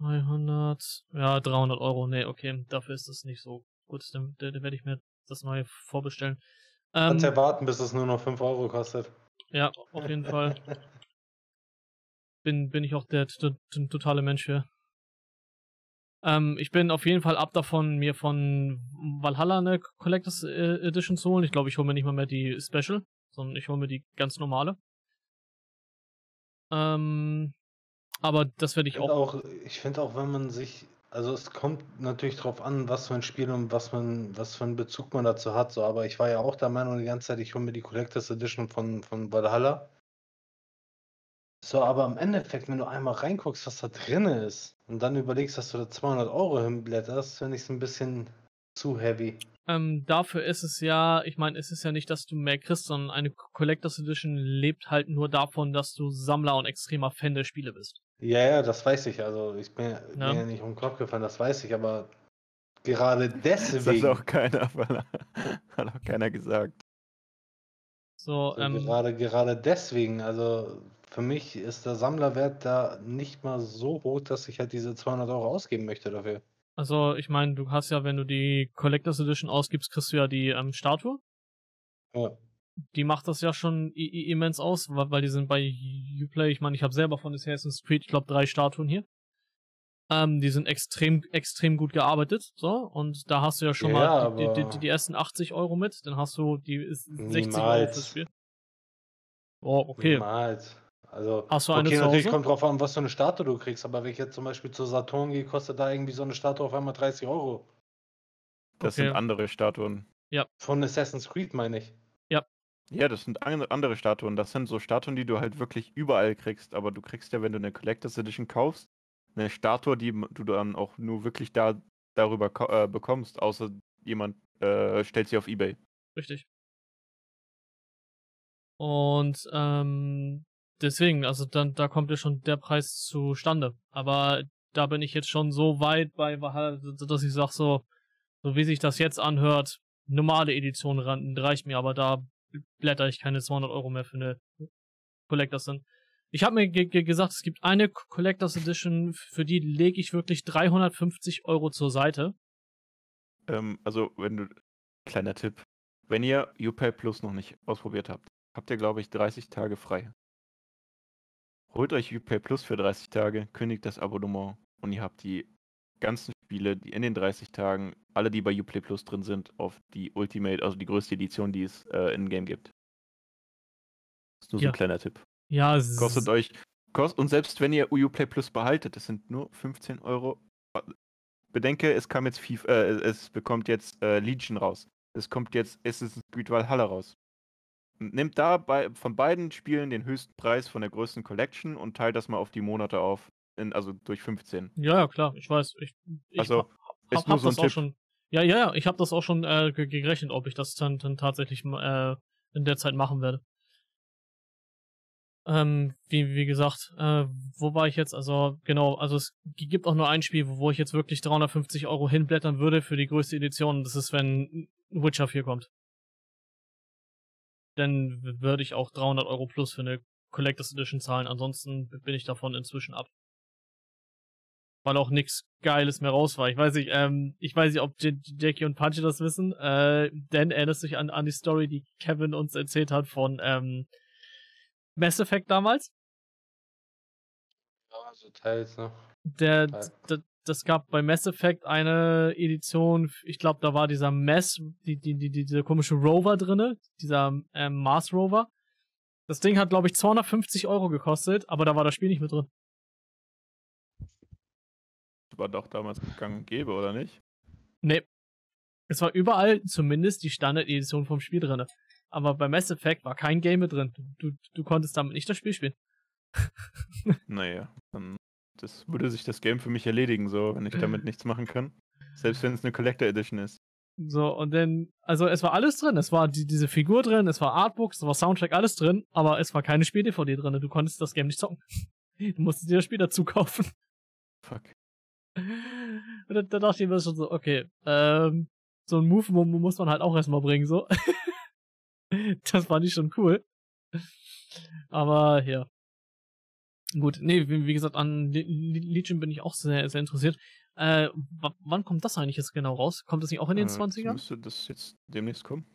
300, ja, 300 Euro. Nee, okay, dafür ist das nicht so gut. Dann, dann werde ich mir das neue vorbestellen. Ähm, Kannst ja warten, bis es nur noch 5 Euro kostet. ja, auf jeden Fall. [laughs] bin, bin ich auch der totale Mensch für. Ähm, ich bin auf jeden Fall ab davon, mir von Valhalla eine Collectors äh, Edition zu holen. Ich glaube, ich hole mir nicht mal mehr die Special, sondern ich hole mir die ganz normale. Ähm, aber das werde ich Ich auch. auch, ich finde auch, wenn man sich, also es kommt natürlich drauf an, was für ein Spiel und was man, was für einen Bezug man dazu hat, so, aber ich war ja auch der Meinung die ganze Zeit, ich hole mir die Collectors Edition von, von Valhalla. So, aber im Endeffekt, wenn du einmal reinguckst, was da drin ist und dann überlegst, dass du da 200 Euro hinblätterst, finde ich es ein bisschen zu heavy. Ähm, dafür ist es ja, ich meine, es ist ja nicht, dass du mehr kriegst, sondern eine Collectors Edition lebt halt nur davon, dass du Sammler und extremer Fan der Spiele bist. Ja, ja, das weiß ich, also ich bin, bin Ja. nicht um den Kopf gefallen, das weiß ich, aber gerade [laughs] Das hat deswegen. auch keiner, [laughs] weil- hat auch keiner gesagt. So, So, ähm, gerade, gerade deswegen, also für mich ist der Sammlerwert da nicht mal so hoch, dass ich halt diese 200 Euro ausgeben möchte dafür. Also, ich meine, du hast ja, wenn du die Collectors Edition ausgibst, kriegst du ja die ähm, Statue. Ja. Die macht das ja schon immens aus, weil, weil die sind bei Uplay. Ich meine, ich habe selber von Assassin's Creed, ich glaube, drei Statuen hier. Ähm, die sind extrem, extrem gut gearbeitet. So, und da hast du ja schon Ja, mal die, die, die, die ersten 80 Euro mit. Dann hast du die ist 60 Euro Niemals. fürs Spiel. Oh, okay. Niemals. Also, Hast du eine okay, natürlich Hause? kommt drauf an, was für eine Statue du kriegst, aber wenn ich jetzt zum Beispiel zu Saturn gehe, kostet da irgendwie so eine Statue auf einmal 30 Euro. Das Okay. sind andere Statuen. Von Assassin's Creed meine ich. Ja, das sind an- andere Statuen. Das sind so Statuen, die du halt wirklich überall kriegst. Aber du kriegst ja, wenn du eine Collectors Edition kaufst, eine Statue, die du dann auch nur wirklich da darüber äh, bekommst, außer jemand äh, stellt sie auf Ebay. Richtig. Und ähm, deswegen, also dann da kommt ja schon der Preis zustande. Aber da bin ich jetzt schon so weit bei, Valhalla, dass ich sag so, so wie sich das jetzt anhört, normale Edition ran, reicht mir, aber da blätter ich keine 200 Euro mehr für eine Collectors Edition. Ich habe mir ge ge gesagt, es gibt eine Collectors Edition, für die lege ich wirklich 350 Euro zur Seite. Ähm, also, wenn du. Kleiner Tipp. Wenn ihr UPay Plus noch nicht ausprobiert habt, habt ihr, glaube ich, 30 Tage frei. Holt euch UPay Plus für 30 Tage, kündigt das Abonnement und ihr habt die ganzen Spiele, die in den 30 Tagen, alle, die bei Uplay Plus drin sind, auf die Ultimate, also die größte Edition, die es äh, in-game gibt. Das ist nur so Ja. ein kleiner Tipp. Ja, es Kostet euch. Kost, und selbst wenn ihr Uplay Plus behaltet, das sind nur 15 Euro. Bedenke, es kam jetzt FIFA, äh, es bekommt jetzt äh, Legion raus. Es kommt jetzt Assassin's Creed Valhalla raus. Nimmt da bei, von beiden Spielen den höchsten Preis von der größten Collection und teilt das mal auf die Monate auf. In, also durch 15. Ja, ja, klar, ich weiß. Ich, ich Also, hab, hab, hab so das auch Tipp. schon. Ja, ja, ja, ich habe das auch schon äh, ge- gerechnet, ob ich das dann, dann tatsächlich äh, in der Zeit machen werde. Ähm, wie, wie gesagt, äh, wo war ich jetzt? Also, genau, also es gibt auch nur ein Spiel, wo, wo ich jetzt wirklich 350 Euro hinblättern würde für die größte Edition. Das ist, wenn Witcher 4 kommt. Dann würde ich auch 300 Euro plus für eine Collectors Edition zahlen. Ansonsten bin ich davon inzwischen ab weil auch nichts Geiles mehr raus war. Ich weiß nicht, ähm, ich weiß nicht, ob J Jackie und Punchy das wissen. Äh, Dan erinnert sich an, an die Story, die Kevin uns erzählt hat von ähm, Mass Effect damals. Ja, also teils, ne? Der, Ja. d- das gab bei Mass Effect eine Edition, ich glaube, da war dieser Mass, die, die, die, dieser komische Rover drinne, dieser ähm, Mars Rover. Das Ding hat, glaube ich, 250 Euro gekostet, aber da war das Spiel nicht mit drin. War doch damals gang und gäbe, oder nicht? Nee. Es war überall zumindest die Standard-Edition vom Spiel drin. Aber bei Mass Effect war kein Game mit drin. Du, du, du konntest damit nicht das Spiel spielen. [laughs] Naja, dann das würde sich das Game für mich erledigen, so, wenn ich damit nichts machen kann. Selbst wenn es eine Collector Edition ist. So, und dann, also es war alles drin. Es war die, diese Figur drin, es war Artbooks, es war Soundtrack, alles drin, aber es war keine Spiel-DVD drin. Du konntest das Game nicht zocken. [laughs] Du musstest dir das Spiel dazu kaufen. Fuck. Und da, da dachte ich mir schon so, okay, ähm, so ein Move mu- muss man halt auch erstmal bringen, so. [laughs] das fand ich schon cool. Aber ja. Gut, nee, wie, gesagt, an Le- Le- Legion bin ich auch sehr, sehr interessiert. Äh, wann kommt das eigentlich jetzt genau raus? Kommt das nicht auch in den Äh, 20ern? Müsste das jetzt demnächst kommen?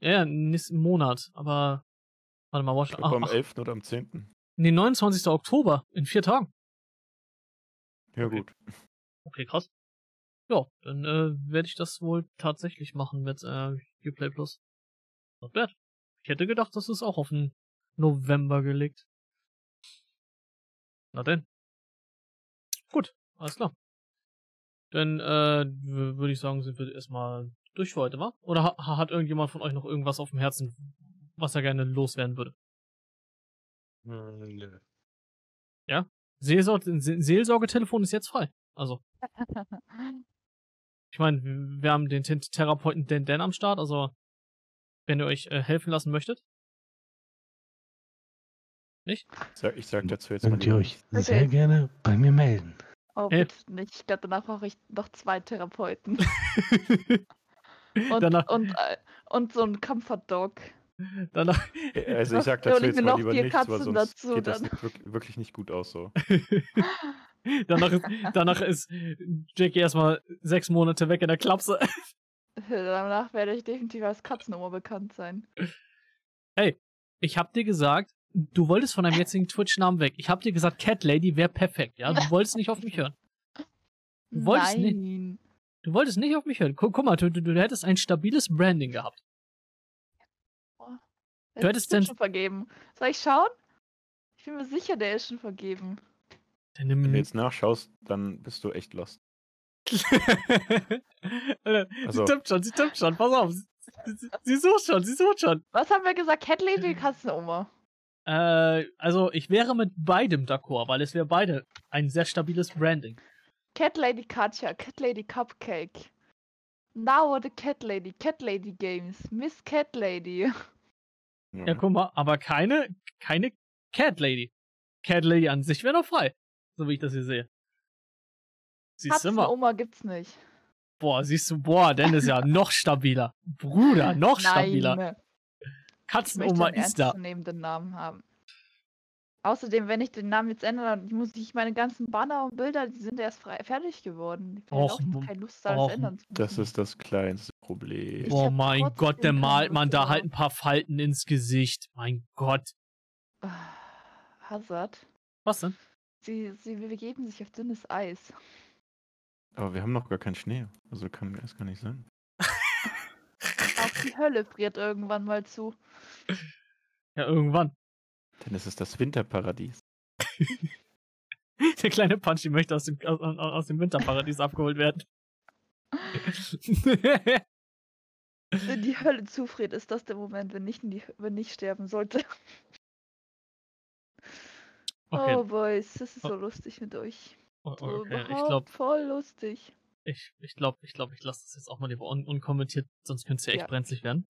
Ja, ja, nächsten Monat, aber. Warte mal, Ich warte. glaube Ach, am ach, 11. oder am 10. nee, 29. Oktober, in vier Tagen. Ja Okay. gut. Okay, krass. Ja, dann äh, werde ich das wohl tatsächlich machen mit äh, Uplay Plus. Not bad. Ich hätte gedacht, das ist auch auf den November gelegt. Na denn. Gut, alles klar. Dann äh, würde ich sagen, sind wir erstmal durch für heute, wa? Oder ha hat irgendjemand von euch noch irgendwas auf dem Herzen, was er gerne loswerden würde? Hm, nö. Seelsor Se Seelsorgetelefon ist jetzt frei. Also, [laughs] ich meine, wir haben den Therapeuten Den Den am Start, also wenn ihr euch äh, helfen lassen möchtet. Ich sag, ich sag dazu jetzt mal Könnt ihr euch nichts. sehr gerne bei mir melden. Oh, Hey. bitte nicht. Ich glaube, danach brauche ich noch zwei Therapeuten. [laughs] Und, Danach, und, äh, und so ein Comfort Dog. Danach, Also ich sag dazu jetzt mal noch lieber vier nichts, weil Katzen sonst dazu, geht das nicht, wirklich, nicht gut aus so. [laughs] danach, ist, danach ist Jackie erstmal sechs Monate weg in der Klapse. [laughs] Danach werde ich definitiv als Katzennummer bekannt sein. Ich hab dir gesagt, du wolltest von deinem jetzigen Twitch-Namen weg. Ich hab dir gesagt, Cat Lady wäre perfekt, ja? Du wolltest nicht auf mich hören. Du wolltest nicht- Nein. Du wolltest nicht auf mich hören. Guck, guck mal, du, du, du hättest ein stabiles Branding gehabt. Der Du hättest denn- schon vergeben. Soll ich schauen? Ich bin mir sicher, der ist schon vergeben. Wenn du jetzt nachschaust, dann bist du echt lost. [laughs] Alter, Also- Sie tippt schon, sie tippt schon, pass auf. Sie, sie, sie sucht schon, sie sucht schon. Was haben wir gesagt? Cat Lady, Katzenoma. Äh, also ich wäre mit beidem d'accord, weil es wäre beide ein sehr stabiles Branding. Cat Lady Katja, Cat Lady Cupcake. Now the Cat Lady, Cat Lady Games, Miss Cat Lady. Ja. Ja, guck mal, aber keine, keine Cat Lady. Cat Lady an sich wäre noch frei. So wie ich das hier sehe. Siehst du mal. Katzenoma gibt's nicht. Boah, siehst du, boah, Dennis ja noch stabiler. Bruder, noch stabiler. Nein. Möchte Katzenoma ist da. Namen haben. Außerdem, wenn ich den Namen jetzt ändere, dann muss ich meine ganzen Banner und Bilder, die sind erst frei, fertig geworden. Ich habe auch keine Lust, alles ändern zu müssen. Das ist das kleinste Problem. Hab mein Gott, der keine malt man da halt ein paar Falten ins Gesicht. Mein Gott. Ah, Hazard. Was denn? Sie, sie begeben sich auf dünnes Eis. Aber wir haben noch gar keinen Schnee. Also kann das gar nicht sein. Die Hölle friert irgendwann mal zu. Ja, irgendwann. Denn es ist das Winterparadies. [laughs] Der kleine Punchy möchte aus dem, aus, aus dem Winterparadies abgeholt werden. Wenn die Hölle zufriert, ist das der Moment, wenn ich, in die, wenn ich sterben sollte. okay, Oh, Boys, das ist Oh. so lustig mit euch. o- So okay. ich überhaupt glaube, voll lustig. Ich, ich glaube, ich glaube, ich lasse das jetzt auch mal lieber un unkommentiert, sonst könnte es ja echt Ja. brenzlig werden.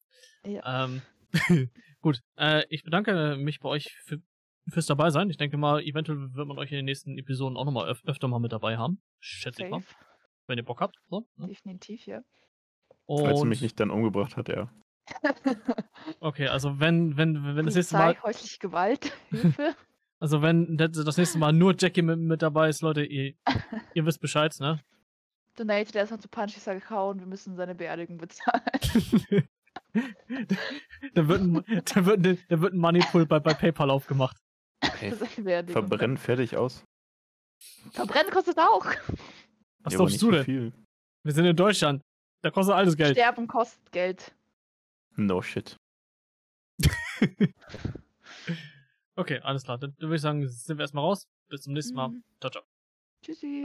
Ja. Ähm, [laughs] gut, äh, ich bedanke mich bei euch für, fürs dabei sein. Ich denke mal, eventuell wird man euch in den nächsten Episoden auch nochmal öf öfter mal mit dabei haben. Schätze ich mal, wenn ihr Bock habt. So, ne? Definitiv, ja. Falls Und mich nicht dann umgebracht hat, ja. [laughs] okay, also wenn wenn wenn das nächste Mal, häusliche Gewalt, [laughs] Hilfe. also wenn das das nächste Mal nur Jackie mit, mit dabei ist, Leute, ihr, ihr wisst Bescheid, ne? Donate, der ist noch zu Punchy gehauen, wir müssen seine Beerdigung bezahlen. [laughs] [laughs] da wird ein, da wird ein, da wird ein Moneypool bei, bei PayPal aufgemacht. [laughs] Beerdigung. verbrennen fertig aus. Verbrennen kostet auch. Was Ja, glaubst du denn? Viel. Wir sind in Deutschland. Da kostet alles Geld. Sterben kostet Geld. No shit. Okay, alles klar. Dann würde ich sagen, sind wir erstmal raus. Bis zum nächsten Mal. Mhm. Ciao, ciao. Tschüssi.